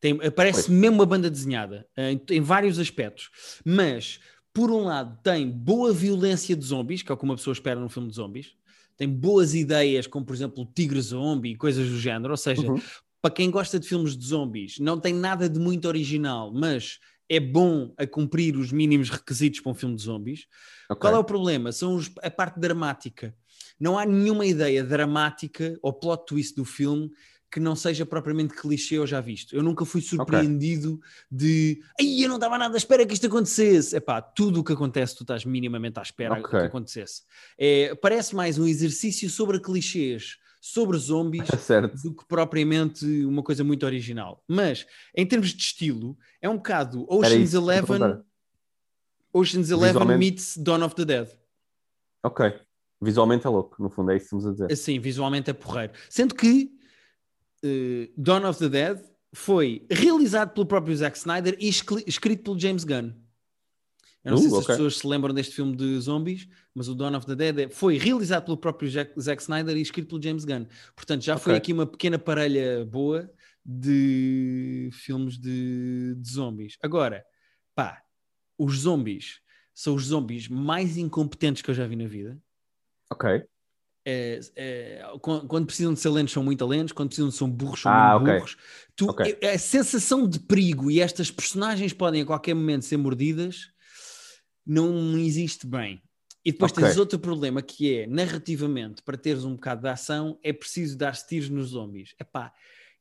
Speaker 1: Tem, parece mesmo uma banda desenhada, em, em vários aspectos. Mas, por um lado, tem boa violência de zombies, que é o que uma pessoa espera num filme de zombies. Tem boas ideias, como por exemplo o Tigre Zombie e coisas do género. Ou seja,
Speaker 2: Uhum.
Speaker 1: Para quem gosta de filmes de zombies, não tem nada de muito original, mas é bom a cumprir os mínimos requisitos para um filme de zombies.
Speaker 2: Ok.
Speaker 1: Qual é o problema? São os- a parte dramática. Não há nenhuma ideia dramática ou plot twist do filme que não seja propriamente clichê ou já visto. Eu nunca fui surpreendido de ai, eu não estava nada à espera que isto acontecesse. Epá, tudo o que acontece tu estás minimamente à espera
Speaker 2: Ok.
Speaker 1: que acontecesse. É, parece mais um exercício sobre clichês, sobre zombies,
Speaker 2: Certo.
Speaker 1: do que propriamente uma coisa muito original. Mas, em termos de estilo, é um bocado Ocean's Eleven. Ocean's Eleven meets Dawn of the Dead.
Speaker 2: Ok. Visualmente é louco, no fundo, é isso que estamos a dizer.
Speaker 1: Assim, visualmente é porreiro. Sendo que eh, Dawn of the Dead foi realizado pelo próprio Zack Snyder e escri- escrito pelo James Gunn. Eu não
Speaker 2: Uh,
Speaker 1: sei se as pessoas se lembram deste filme de zombies, mas o Dawn of the Dead é- foi realizado pelo próprio Jack- Zack Snyder e escrito pelo James Gunn. Portanto, já foi
Speaker 2: Ok.
Speaker 1: aqui uma pequena parelha boa de filmes de, de zombies. Agora, pá, os zombies são os zombies mais incompetentes que eu já vi na vida.
Speaker 2: Ok.
Speaker 1: É, é, quando, precisam de ser lentos são muito lentos, quando precisam de ser burros são
Speaker 2: Ah,
Speaker 1: muito
Speaker 2: ok.
Speaker 1: burros. Tu,
Speaker 2: Ok.
Speaker 1: é- A sensação de perigo e estas personagens podem a qualquer momento ser mordidas não existe bem. E depois
Speaker 2: Ok.
Speaker 1: tens outro problema que é, narrativamente, para teres um bocado de ação, é preciso dar tiros nos zombies. Epá,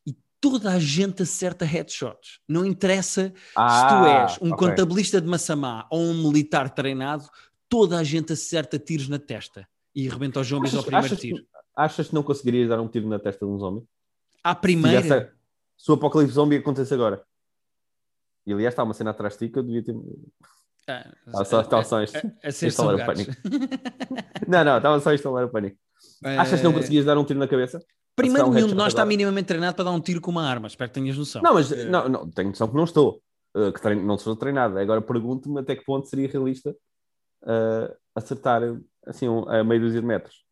Speaker 1: e toda a gente acerta headshots. Não interessa se tu
Speaker 2: Ah,
Speaker 1: és um
Speaker 2: ok.
Speaker 1: contabilista de Massamá ou um militar treinado, toda a gente acerta tiros na testa e rebenta os zombies ao
Speaker 2: Achas,
Speaker 1: primeiro
Speaker 2: achas,
Speaker 1: tiro.
Speaker 2: que, achas que não conseguirias dar um tiro na testa de um zombie?
Speaker 1: À
Speaker 2: Se,
Speaker 1: primeira,
Speaker 2: tivesse- se o apocalipse zombie acontecesse agora. E aliás, está uma cena atrás de ti que eu devia ter.
Speaker 1: Ah,
Speaker 2: Estava só, estava só isto.
Speaker 1: a, a ser
Speaker 2: instalar o
Speaker 1: salgados.
Speaker 2: Não, não, estava só a instalar o pânico. Achas que não
Speaker 1: Eh,
Speaker 2: conseguias dar um tiro na cabeça?
Speaker 1: Primeiro,
Speaker 2: um
Speaker 1: nenhum de nós está minimamente treinado para dar um tiro com uma arma. Espero que tenhas noção.
Speaker 2: Não, mas
Speaker 1: Eh,
Speaker 2: não, não, tenho noção que não estou. uh, que treino, não sou treinado. Agora pergunto-me até que ponto seria realista uh, acertar assim um- a meio dúzia de metros.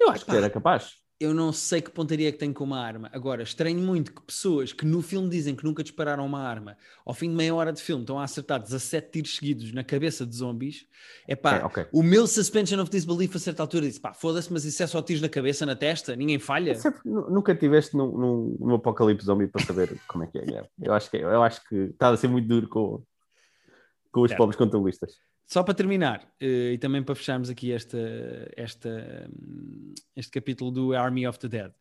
Speaker 2: Eu acho que
Speaker 1: Epá.
Speaker 2: era capaz.
Speaker 1: Eu não sei que pontaria que tenho com uma arma. Agora, estranho muito que pessoas que no filme dizem que nunca dispararam uma arma, ao fim de meia hora de filme estão a acertar 17 tiros seguidos na cabeça de zombies. É pá,
Speaker 2: É, ok.
Speaker 1: o meu suspension of disbelief a certa altura disse: pá, foda-se, mas isso é só tiros na cabeça, na testa, ninguém falha.
Speaker 2: Sempre- nu- nunca tiveste num, num, num apocalipse zombie para saber como é que é. Eu acho que, eu acho que está a ser muito duro com, com os
Speaker 1: Certo.
Speaker 2: pobres contabilistas.
Speaker 1: Só para terminar, eh, e também para fecharmos aqui esta, esta, este capítulo do Army of the Dead,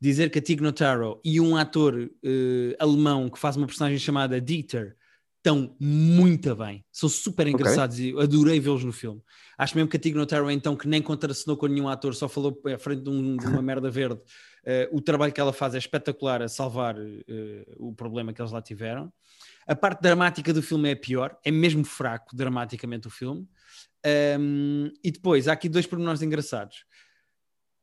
Speaker 1: dizer que a Tig Notaro e um ator eh, alemão que faz uma personagem chamada Dieter estão muito bem, são super engraçados e adorei vê-los no filme. Acho mesmo que a Tig Notaro, então, que nem contracenou com nenhum ator, só falou à frente de, um- de uma merda verde, o trabalho que ela faz é espetacular a salvar eh, o problema que eles lá tiveram. A parte dramática do filme é a pior, é mesmo fraco dramaticamente o filme. Um, e depois há aqui dois pormenores engraçados.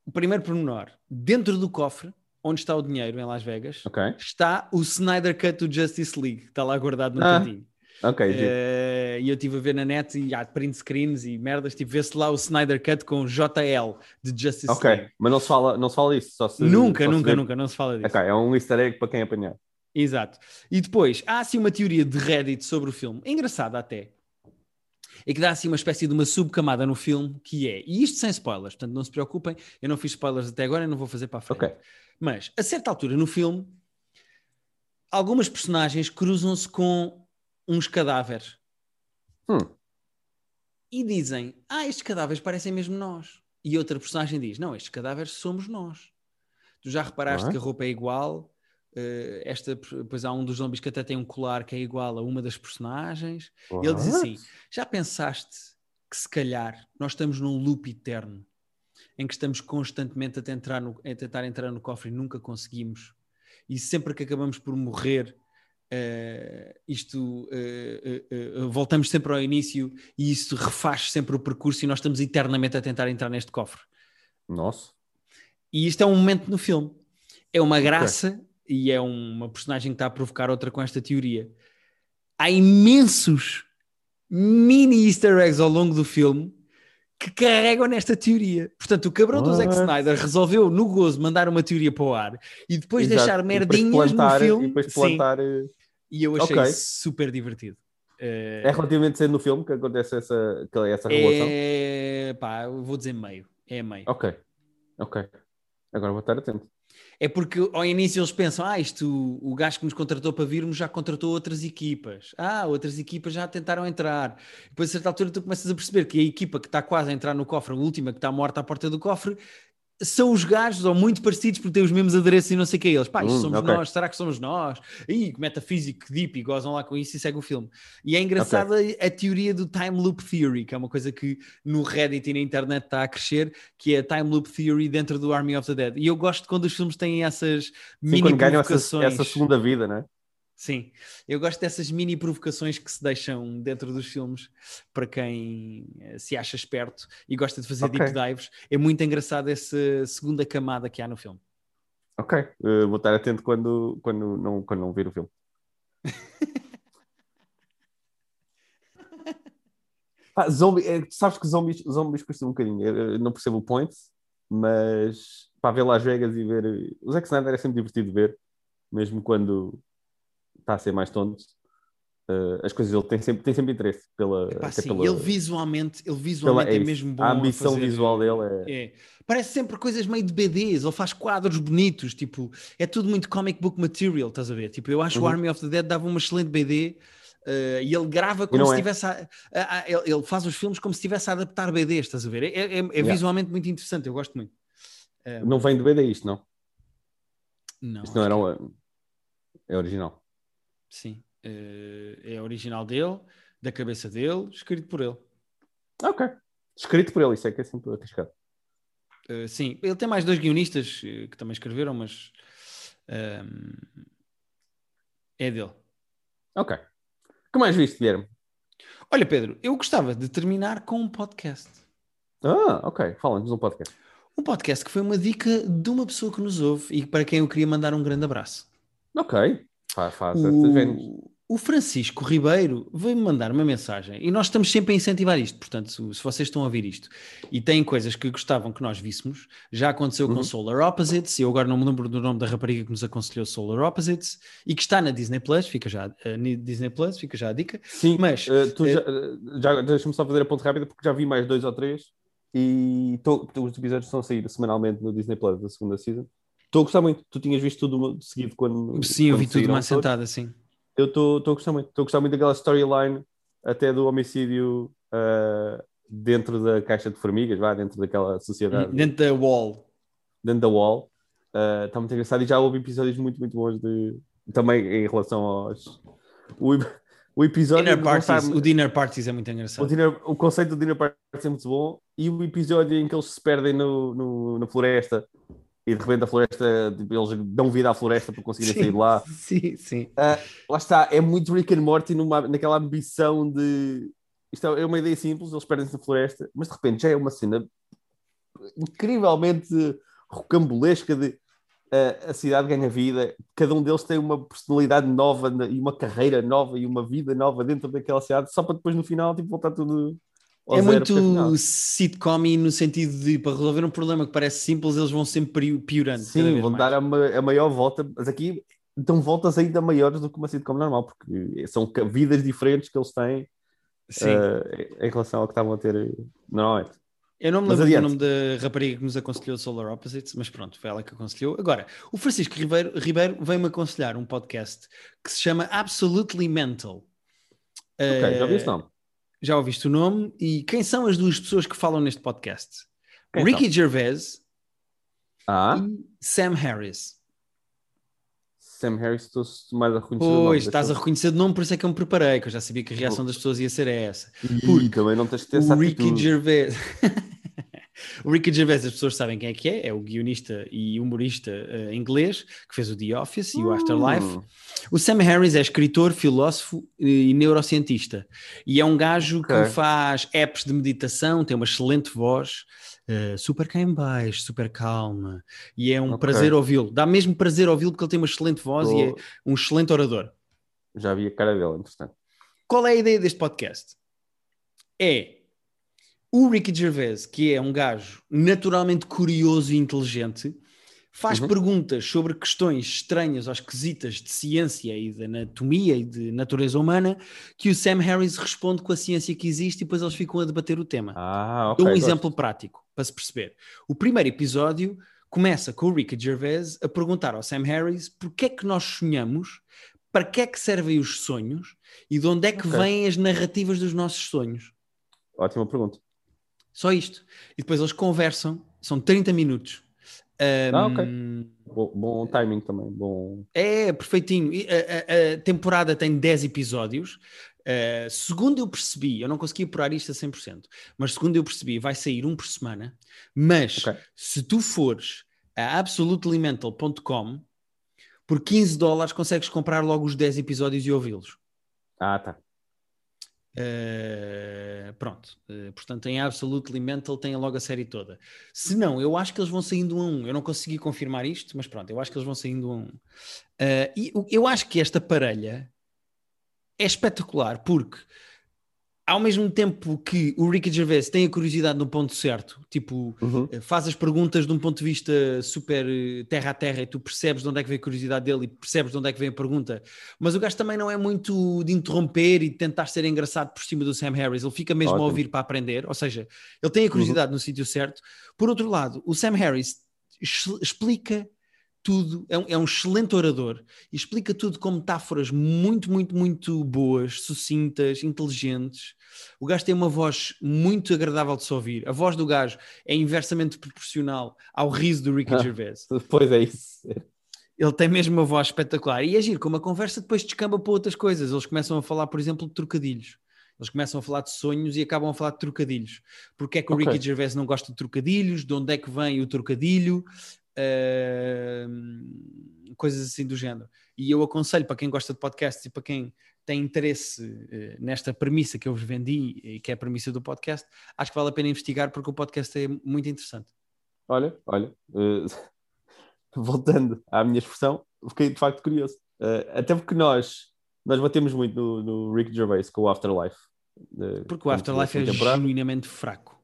Speaker 1: O primeiro pormenor, dentro do cofre, onde está o dinheiro em Las Vegas,
Speaker 2: Ok?
Speaker 1: está o Snyder Cut do Justice League, que está lá guardado no
Speaker 2: Ah,
Speaker 1: cantinho.
Speaker 2: Ok.
Speaker 1: Eh, e eu estive a ver na net e há print screens e merdas, tipo, vê-se lá o Snyder Cut com JL de Justice
Speaker 2: Ok,
Speaker 1: League.
Speaker 2: mas não se fala, não se fala disso. Só se,
Speaker 1: Nunca,
Speaker 2: só se
Speaker 1: nunca,
Speaker 2: vê-
Speaker 1: nunca, não se fala disso.
Speaker 2: Ok, é um easter egg para quem apanhar.
Speaker 1: Exato. E depois, há assim uma teoria de Reddit sobre o filme, engraçada até, e que dá assim uma espécie de uma subcamada no filme, que é, e isto sem spoilers, portanto não se preocupem, eu não fiz spoilers até agora e não vou fazer para a frente.
Speaker 2: Ok.
Speaker 1: Mas, a certa altura no filme, algumas personagens cruzam-se com uns cadáveres
Speaker 2: Hum,
Speaker 1: e dizem, ah, estes cadáveres parecem mesmo nós. E outra personagem diz, não, estes cadáveres somos nós. Tu já reparaste
Speaker 2: é?
Speaker 1: que a roupa é igual, eh, esta, pois há um dos zombies que até tem um colar que é igual a uma das personagens. Ele diz assim: Já pensaste que se calhar nós estamos num loop eterno em que estamos constantemente a tentar, no- a tentar entrar no cofre e nunca conseguimos, e sempre que acabamos por morrer, eh, isto eh, eh, voltamos sempre ao início e isso refaz sempre o percurso e nós estamos eternamente a tentar entrar neste cofre.
Speaker 2: Nossa.
Speaker 1: E isto é um momento no filme. É uma graça e é uma personagem que está a provocar outra com esta teoria. Há imensos mini easter eggs ao longo do filme que carregam nesta teoria. Portanto, o cabrão do Zack
Speaker 2: What?
Speaker 1: Snyder resolveu, no gozo, mandar uma teoria para o ar e depois
Speaker 2: Exato.
Speaker 1: deixar
Speaker 2: E depois
Speaker 1: merdinhas
Speaker 2: plantar-
Speaker 1: no filme.
Speaker 2: E depois
Speaker 1: Sim,
Speaker 2: plantar. eh,
Speaker 1: e eu achei
Speaker 2: Ok.
Speaker 1: super divertido. Eh,
Speaker 2: É relativamente cedo no filme que acontece essa, é essa revelação.
Speaker 1: é, pá, eu vou dizer meio. É meio.
Speaker 2: Ok. Ok. Agora vou estar atento.
Speaker 1: É porque ao início eles pensam: ah, isto, o gajo que nos contratou para virmos já contratou outras equipas. Ah, outras equipas já tentaram entrar. Depois, a certa altura, tu começas a perceber que a equipa que está quase a entrar no cofre, a última que está morta à porta do cofre, são os gajos, ou muito parecidos, porque têm os mesmos adereços e não sei o que é eles. Pá, isto
Speaker 2: Hum,
Speaker 1: somos
Speaker 2: ok.
Speaker 1: nós, será que somos nós? Ih, metafísico, deep, e gozam lá com isso e segue o filme. E é engraçada a teoria do time loop theory, que é uma coisa que no Reddit e na internet está a crescer, que é a time loop theory dentro do Army of the Dead. E eu gosto quando os filmes têm essas
Speaker 2: Sim,
Speaker 1: mini
Speaker 2: quando ganham essa, essa segunda vida, né?
Speaker 1: Sim, eu gosto dessas mini provocações que se deixam dentro dos filmes para quem eh, se acha esperto e gosta de fazer
Speaker 2: Ok.
Speaker 1: deep dives. É muito engraçado essa segunda camada que há no filme.
Speaker 2: Ok. Eh, vou estar atento quando, quando, não, quando não vir o filme. Pá, zombie, é, sabes que zombies, zombies custa um bocadinho. Eu, não percebo o point, mas para ver Las Vegas e ver. O Zack Snyder é sempre divertido de ver, mesmo quando está a ser mais tonto. Eh, as coisas ele tem sempre, tem sempre interesse pela.
Speaker 1: Epá, sim,
Speaker 2: pela-
Speaker 1: ele visualmente, ele
Speaker 2: pela-
Speaker 1: visualmente é,
Speaker 2: é isso.
Speaker 1: mesmo bom.
Speaker 2: A ambição
Speaker 1: fazer-
Speaker 2: visual dele é.
Speaker 1: É. Parece sempre coisas meio de BDs, ele faz quadros bonitos, tipo, é tudo muito comic book material, estás a ver? Tipo, eu acho que o
Speaker 2: Uhum.
Speaker 1: Army of the Dead dava uma excelente BD eh, e ele grava como se
Speaker 2: é.
Speaker 1: estivesse a, a- a- ele, faz os filmes como se estivesse a adaptar BDs, estás a ver? É, é- é
Speaker 2: Yeah.
Speaker 1: visualmente muito interessante, eu gosto muito. Eh,
Speaker 2: Não vem de BD isto, não.
Speaker 1: não,
Speaker 2: Isto não era
Speaker 1: que-
Speaker 2: um. É original.
Speaker 1: Sim, eh, é original dele, da cabeça dele, escrito por ele.
Speaker 2: Ok. Escrito por ele, isso é que é sempre arriscado.
Speaker 1: Uh, sim, ele tem mais dois guionistas uh, que também escreveram, mas um, é dele.
Speaker 2: Ok. O que mais viste, Guilherme?
Speaker 1: Olha, Pedro, eu gostava de terminar com um podcast.
Speaker 2: Ah, ok. Fala-nos um podcast.
Speaker 1: Um podcast que foi uma dica de uma pessoa que nos ouve e para quem eu queria mandar um grande abraço.
Speaker 2: Ok. Faz, faz.
Speaker 1: O, o Francisco Ribeiro veio-me mandar uma mensagem e nós estamos sempre a incentivar isto. Portanto, se, se vocês estão a ouvir isto e têm coisas que gostavam que nós víssemos, já aconteceu com
Speaker 2: Uhum.
Speaker 1: Solar Opposites. Eu agora não me lembro do nome da rapariga que nos aconselhou Solar Opposites e que está na Disney Plus. Fica já, na Disney Plus, fica já a dica.
Speaker 2: Sim,
Speaker 1: Mas,
Speaker 2: tu
Speaker 1: eh,
Speaker 2: já, já deixa-me só fazer a ponta rápida porque já vi mais dois ou três e tô- os episódios estão a sair semanalmente no Disney Plus da segunda season. Estou a gostar muito. Tu tinhas visto tudo de seguido quando.
Speaker 1: Sim, eu
Speaker 2: quando
Speaker 1: vi tudo uma sentada, sim.
Speaker 2: Eu estou a gostar muito. Estou a gostar muito daquela storyline até do homicídio eh, dentro da caixa de formigas, vá, dentro daquela sociedade.
Speaker 1: Dentro da wall.
Speaker 2: dentro da Wall. Uh, Está muito engraçado e já houve episódios muito, muito bons de também em relação aos. O, o episódio.
Speaker 1: Dinner parties, o Dinner Parties é muito
Speaker 2: o,
Speaker 1: engraçado.
Speaker 2: dinner- o conceito do Dinner Party é muito bom e o episódio em que eles se perdem no, no- na floresta e de repente a floresta, tipo, eles dão vida à floresta para conseguirem sair de lá.
Speaker 1: Sim, sim.
Speaker 2: Lá está, é muito Rick and Morty numa, naquela ambição de. Isto é uma ideia simples, eles perdem-se na floresta, mas de repente já é uma cena incrivelmente rocambolesca de uh, a cidade ganha vida, cada um deles tem uma personalidade nova e uma carreira nova e uma vida nova dentro daquela cidade, só para depois no final tipo, voltar tudo
Speaker 1: É muito sitcom no sentido de para resolver um problema que parece simples, eles vão sempre pio- piorando.
Speaker 2: Sim, vão
Speaker 1: mais.
Speaker 2: dar a, ma- a maior volta, mas aqui dão voltas ainda maiores do que uma sitcom normal, porque são vidas diferentes que eles têm uh, em relação ao que estavam a ter normalmente.
Speaker 1: Eu não me lembro do nome da rapariga que nos aconselhou Solar Opposites, mas pronto, foi ela que aconselhou. Agora, o Francisco Ribeiro, Ribeiro veio-me aconselhar um podcast que se chama Absolutely Mental.
Speaker 2: Ok, já vi
Speaker 1: Eh,
Speaker 2: esse nome.
Speaker 1: Já ouviste o nome? E quem são as duas pessoas que falam neste podcast?
Speaker 2: Quem
Speaker 1: Ricky Gervais
Speaker 2: Ah,
Speaker 1: e Sam Harris.
Speaker 2: Sam Harris, estou mais a reconhecer.
Speaker 1: Pois, estás a reconhecer de nome, por isso é que eu me preparei, que eu já sabia que a reação das pessoas ia ser essa. porque
Speaker 2: também não tens que ter essa
Speaker 1: O Ricky
Speaker 2: atitude.
Speaker 1: Gervais. o Ricky Gervais, as pessoas sabem quem é que é, é o guionista e humorista eh, inglês que fez o The Office e o Afterlife.
Speaker 2: Hum,
Speaker 1: O Sam Harris é escritor, filósofo e neurocientista. E é um gajo
Speaker 2: Ok.
Speaker 1: que faz apps de meditação, tem uma excelente voz, eh, super cá em baixo, super calma. E é um
Speaker 2: Ok.
Speaker 1: prazer ouvi-lo. Dá mesmo prazer ouvi-lo porque ele tem uma excelente voz e é
Speaker 2: tô-
Speaker 1: um excelente orador.
Speaker 2: Já vi a cara dele, entretanto.
Speaker 1: Qual é a ideia deste podcast? É O Ricky Gervais, que é um gajo naturalmente curioso e inteligente, faz
Speaker 2: Uhum.
Speaker 1: perguntas sobre questões estranhas ou esquisitas de ciência e de anatomia e de natureza humana que o Sam Harris responde com a ciência que existe e depois eles ficam a debater o tema.
Speaker 2: Ah, ok.
Speaker 1: Dou um
Speaker 2: gosto.
Speaker 1: exemplo prático para se perceber. O primeiro episódio começa com o Ricky Gervais a perguntar ao Sam Harris porque é que nós sonhamos, para que é que servem os sonhos e de onde é que
Speaker 2: Ok.
Speaker 1: vêm as narrativas dos nossos sonhos.
Speaker 2: Ótima pergunta.
Speaker 1: Só isto. E depois eles conversam, são 30 minutos.
Speaker 2: Ah, ok. Bom, bom timing também. Bom.
Speaker 1: É, perfeitinho. A, a- a temporada tem 10 episódios. Uh, segundo eu percebi, eu não consegui apurar isto a 100%, mas segundo eu percebi, vai sair um por semana. Mas
Speaker 2: Ok.
Speaker 1: se tu fores a absolutelymental.com, por 15 dólares consegues comprar logo os 10 episódios e ouvi-los.
Speaker 2: Ah, tá.
Speaker 1: Uh, pronto, Uh, portanto, em Absolutely Mental tem logo a série toda. Se não, eu acho que eles vão saindo um a um. Eu não consegui confirmar isto, mas pronto, eu acho que eles vão saindo um a um. Uh, e eu acho que esta parelha é espetacular porque, ao mesmo tempo que o Ricky Gervais tem a curiosidade no ponto certo, tipo,
Speaker 2: Uhum.
Speaker 1: eh, faz as perguntas de um ponto de vista super eh, terra a terra e tu percebes de onde é que vem a curiosidade dele e percebes de onde é que vem a pergunta, mas o gajo também não é muito de interromper e de tentar ser engraçado por cima do Sam Harris, ele fica mesmo a
Speaker 2: Ótimo.
Speaker 1: ouvir para aprender, ou seja, ele tem a curiosidade no sítio certo. Por outro lado, o Sam Harris ex- explica tudo, é um, é um excelente orador e explica tudo com metáforas muito, muito, muito boas, sucintas, inteligentes. O gajo tem uma voz muito agradável de se ouvir. A voz do gajo é inversamente proporcional ao riso do Ricky
Speaker 2: Ah.
Speaker 1: Gervais.
Speaker 2: Depois é isso.
Speaker 1: Ele tem mesmo uma voz espetacular. E é giro, como a conversa depois descamba para outras coisas. Eles começam a falar, por exemplo, de trocadilhos. Eles começam a falar de sonhos e acabam a falar de trocadilhos. Porque é que o
Speaker 2: Ok.
Speaker 1: Ricky Gervais não gosta de trocadilhos? De onde é que vem o trocadilho? Ahm, coisas assim do género. E eu aconselho para quem gosta de podcasts e para quem tem interesse eh, nesta premissa que eu vos vendi e que é a premissa do podcast, acho que vale a pena investigar porque o podcast é muito interessante.
Speaker 2: Olha, olha. eh, voltando à minha expressão, fiquei de facto curioso. Eh, até porque nós, nós batemos muito no, no Rick Gervais com o Afterlife.
Speaker 1: Porque o Afterlife é genuinamente fraco.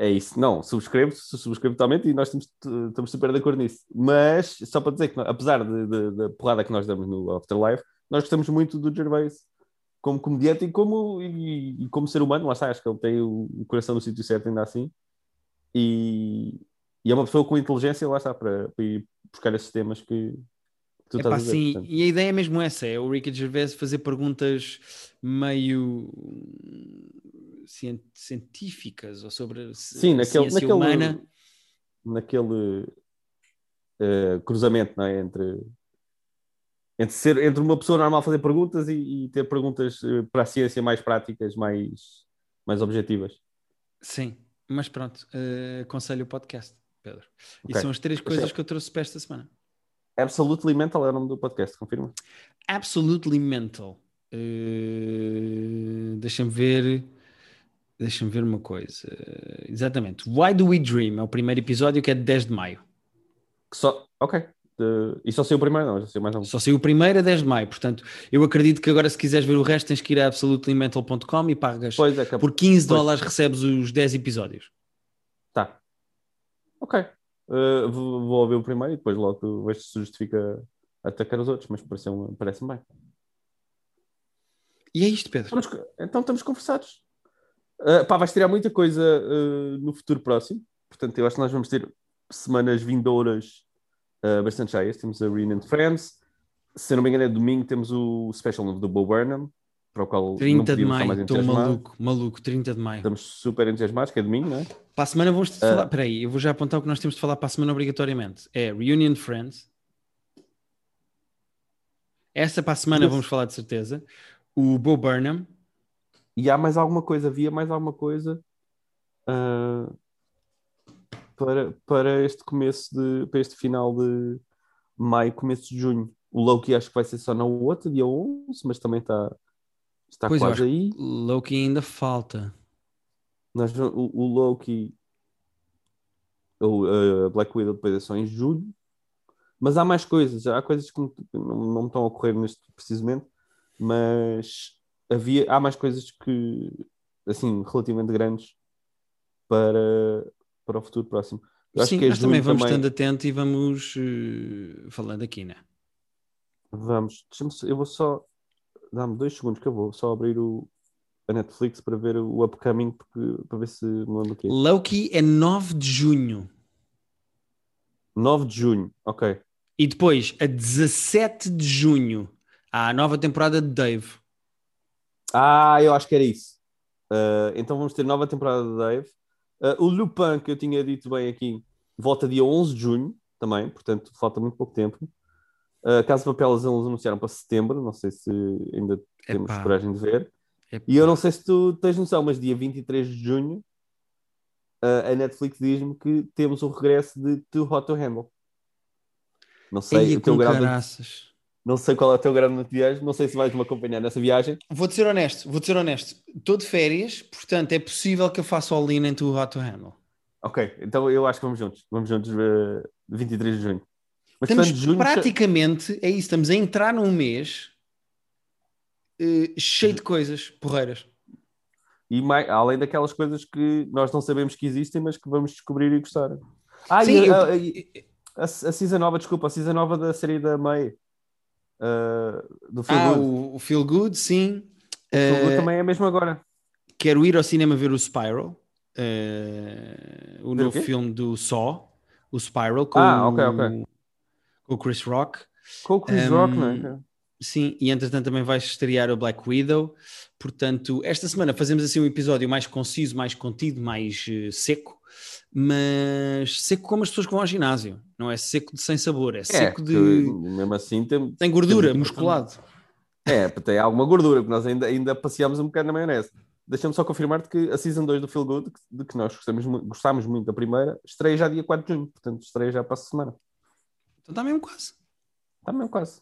Speaker 2: É isso, não, subscrevo, su- subscrevo totalmente e nós estamos, estamos super de acordo nisso. Mas, só para dizer que, apesar da porrada que nós damos no Afterlife, nós gostamos muito do Gervais como comediante e como, e, e como ser humano, lá está, acho que ele tem o, o coração no sítio certo ainda assim. E, e é uma pessoa com inteligência, lá está, para, para ir buscar esses temas que, que
Speaker 1: Epá,
Speaker 2: dizer.
Speaker 1: sim,
Speaker 2: portanto.
Speaker 1: e a ideia é mesmo essa: é o Ricky Gervais fazer perguntas meio científicas ou sobre
Speaker 2: Sim, naquele,
Speaker 1: ciência
Speaker 2: naquele,
Speaker 1: humana.
Speaker 2: naquele eh, cruzamento não é? entre, entre, ser, entre uma pessoa normal fazer perguntas e, e ter perguntas eh, para a ciência mais práticas, mais, mais objetivas.
Speaker 1: Sim, mas pronto, eh, aconselho o podcast, Pedro. E
Speaker 2: Ok.
Speaker 1: são as três coisas que eu trouxe para esta semana.
Speaker 2: Absolutely Mental é o nome do podcast, confirma?
Speaker 1: Absolutely Mental. Eh, Deixa-me ver. Deixa-me ver uma coisa. Exatamente. Why Do We Dream? É o primeiro episódio que é de 10 de maio.
Speaker 2: Que só, ok. E só saiu o primeiro, não, já saiu mais um.
Speaker 1: Só saiu o primeiro a 10 de maio. Portanto, eu acredito que agora, se quiseres ver o resto, tens que ir a absolutelymental.com e pagas.
Speaker 2: Pois é, que-
Speaker 1: Por 15
Speaker 2: pois.
Speaker 1: dólares recebes os 10 episódios.
Speaker 2: Tá. Ok. Eh, vou, vou ouvir o primeiro e depois logo vejo se justifica atacar os outros, mas parece-me parece bem.
Speaker 1: E é isto, Pedro.
Speaker 2: Estamos então estamos conversados. Uh, pá, vais tirar muita coisa uh, no futuro próximo. Portanto, eu acho que nós vamos ter semanas vindouras uh, bastante cheias. Temos a Reunion Friends. Se não me engano, é domingo. Temos o special novo do Bo Burnham, para o qual não
Speaker 1: 30 de maio. Estou maluco, maluco. 30 de maio.
Speaker 2: Estamos super entusiasmados, que é domingo, não é?
Speaker 1: Para a semana vamos
Speaker 2: Ah.
Speaker 1: falar. Espera aí, eu vou já apontar o que nós temos de falar para a semana obrigatoriamente. É Reunion Friends. Essa para a semana vamos falar de certeza. O Bo Burnham.
Speaker 2: E há mais alguma coisa, havia mais alguma coisa uh, para, para este começo de, para este final de maio, começo de junho. O Loki acho que vai ser só na outra, dia 11, mas também está, está
Speaker 1: Pois,
Speaker 2: quase aí.
Speaker 1: Loki ainda falta.
Speaker 2: Nós, o, o Loki, o uh, Black Widow depois é só em julho. Mas há mais coisas, há coisas que não, não, não me estão a ocorrer neste precisamente, mas havia, há mais coisas que, assim, relativamente grandes para, para o futuro próximo. Eu acho
Speaker 1: Sim,
Speaker 2: que é
Speaker 1: nós também vamos também estando atentos e vamos eh, falando aqui, né?
Speaker 2: Vamos, eu vou só dá-me dois segundos que eu vou só abrir o, a Netflix para ver o upcoming porque, para ver se me lembro o quê.
Speaker 1: Loki é 9 de junho
Speaker 2: 9 de junho, ok.
Speaker 1: e depois a 17 de junho há a nova temporada de Dave.
Speaker 2: Ah, eu acho que era isso. Uh, então vamos ter nova temporada de Dave. Uh, o Lupin, que eu tinha dito bem aqui, volta dia 11 de junho também, portanto falta muito pouco tempo. Uh, Casa de Papel eles anunciaram para setembro, não sei se ainda temos
Speaker 1: Epá.
Speaker 2: coragem de ver.
Speaker 1: Epá.
Speaker 2: E eu não sei se tu tens noção, mas dia 23 de junho uh, a Netflix diz-me que temos o regresso de Too Hot to Handle. Não sei,
Speaker 1: Eia
Speaker 2: o teu grau de-. Não sei qual é o teu grau de viagem, não sei se vais me acompanhar nessa viagem.
Speaker 1: Vou-te ser honesto, vou-te ser honesto. Estou de férias, portanto é possível que eu faça all in em Too Hot to Handle.
Speaker 2: Ok, então eu acho que vamos juntos. Vamos juntos uh, 23 de junho. Mas
Speaker 1: Estamos
Speaker 2: portanto, junho.
Speaker 1: praticamente, é isso, estamos a entrar num mês eh, cheio de coisas porreiras.
Speaker 2: E mai- além daquelas coisas que nós não sabemos que existem, mas que vamos descobrir e gostar. Ah,
Speaker 1: Sim,
Speaker 2: e
Speaker 1: eu-
Speaker 2: a, a, a, a season nova, desculpa, a season nova da série da May. Uh, do Feel
Speaker 1: Ah,
Speaker 2: Good.
Speaker 1: o, o Feel Good, sim.
Speaker 2: O Feel Good
Speaker 1: Eh,
Speaker 2: também é mesmo agora.
Speaker 1: Quero ir ao cinema ver o Spiral, eh, o
Speaker 2: Ver o
Speaker 1: novo
Speaker 2: quê?
Speaker 1: filme do Saw, o Spiral, com,
Speaker 2: Ah, ok,
Speaker 1: o-
Speaker 2: ok.
Speaker 1: com o Chris Rock.
Speaker 2: Com o Chris
Speaker 1: um,
Speaker 2: Rock, não é?
Speaker 1: Sim, e entretanto também vai estrear o Black Widow. Portanto, esta semana fazemos assim um episódio mais conciso, mais contido, mais eh, seco, mas seco como as pessoas que vão ao ginásio. Não é seco de sem sabor, é
Speaker 2: É,
Speaker 1: seco de.
Speaker 2: mesmo assim tem,
Speaker 1: Tem gordura,
Speaker 2: temos-
Speaker 1: musculado.
Speaker 2: É, tem alguma gordura, porque nós ainda, ainda passeamos um bocado na maionese. Deixa-me só confirmar-te que a Season 2 do Feel Good, de que nós gostamos, gostámos muito da primeira, estreia já dia 4 de junho, portanto estreia já para a semana.
Speaker 1: Então está mesmo quase.
Speaker 2: Está mesmo quase.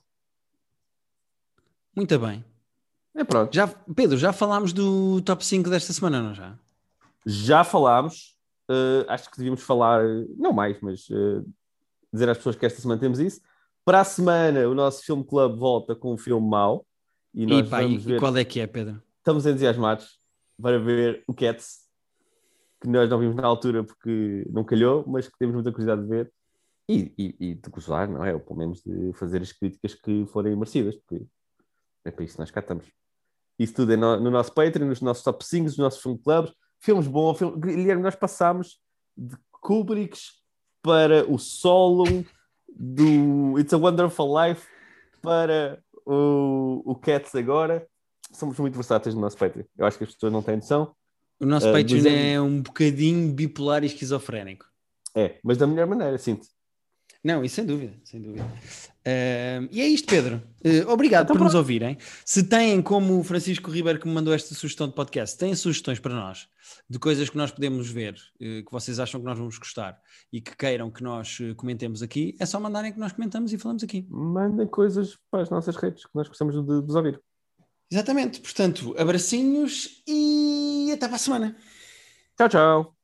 Speaker 1: Muito bem.
Speaker 2: É pronto.
Speaker 1: Já, Pedro, já falámos do top 5 desta semana, não já?
Speaker 2: Já falámos, eh, acho que devíamos falar, não mais, mas eh, dizer às pessoas que esta semana temos isso. Para a semana, o nosso filme club volta com um filme mau. E
Speaker 1: E, pá, e
Speaker 2: ver,
Speaker 1: qual é que é, Pedro?
Speaker 2: estamos entusiasmados para ver o Cats, que nós não vimos na altura porque não calhou, mas que temos muita curiosidade de ver. E, e, e de gozar, não é? Ou pelo menos de fazer as críticas que forem merecidas, porque é para isso que nós cá estamos. Isso tudo é no, no nosso Patreon, nos nossos top 5, nos nossos filme clubs. Filmes bons. Guilherme, nós passámos de Kubricks para o solo do It's a Wonderful Life para o, o Cats agora. Somos muito versáteis no nosso Patreon. Eu acho que as pessoas não têm noção.
Speaker 1: O nosso
Speaker 2: Ah,
Speaker 1: Patreon
Speaker 2: é-
Speaker 1: é um bocadinho bipolar e esquizofrénico.
Speaker 2: É, mas da melhor maneira, sinto.
Speaker 1: Não, isso sem dúvida, sem dúvida. Ahm, e é isto, Pedro. Eh, obrigado
Speaker 2: Então
Speaker 1: por nos
Speaker 2: pronto.
Speaker 1: ouvirem. Se têm, como o Francisco Ribeiro que me mandou esta sugestão de podcast, têm sugestões para nós de coisas que nós podemos ver, eh, que vocês acham que nós vamos gostar e que queiram que nós eh, comentemos aqui, é só mandarem que nós comentamos e falamos aqui.
Speaker 2: Mandem coisas para as nossas redes que nós gostamos de vos ouvir.
Speaker 1: Exatamente. Portanto, abracinhos e até para a semana.
Speaker 2: Tchau, tchau.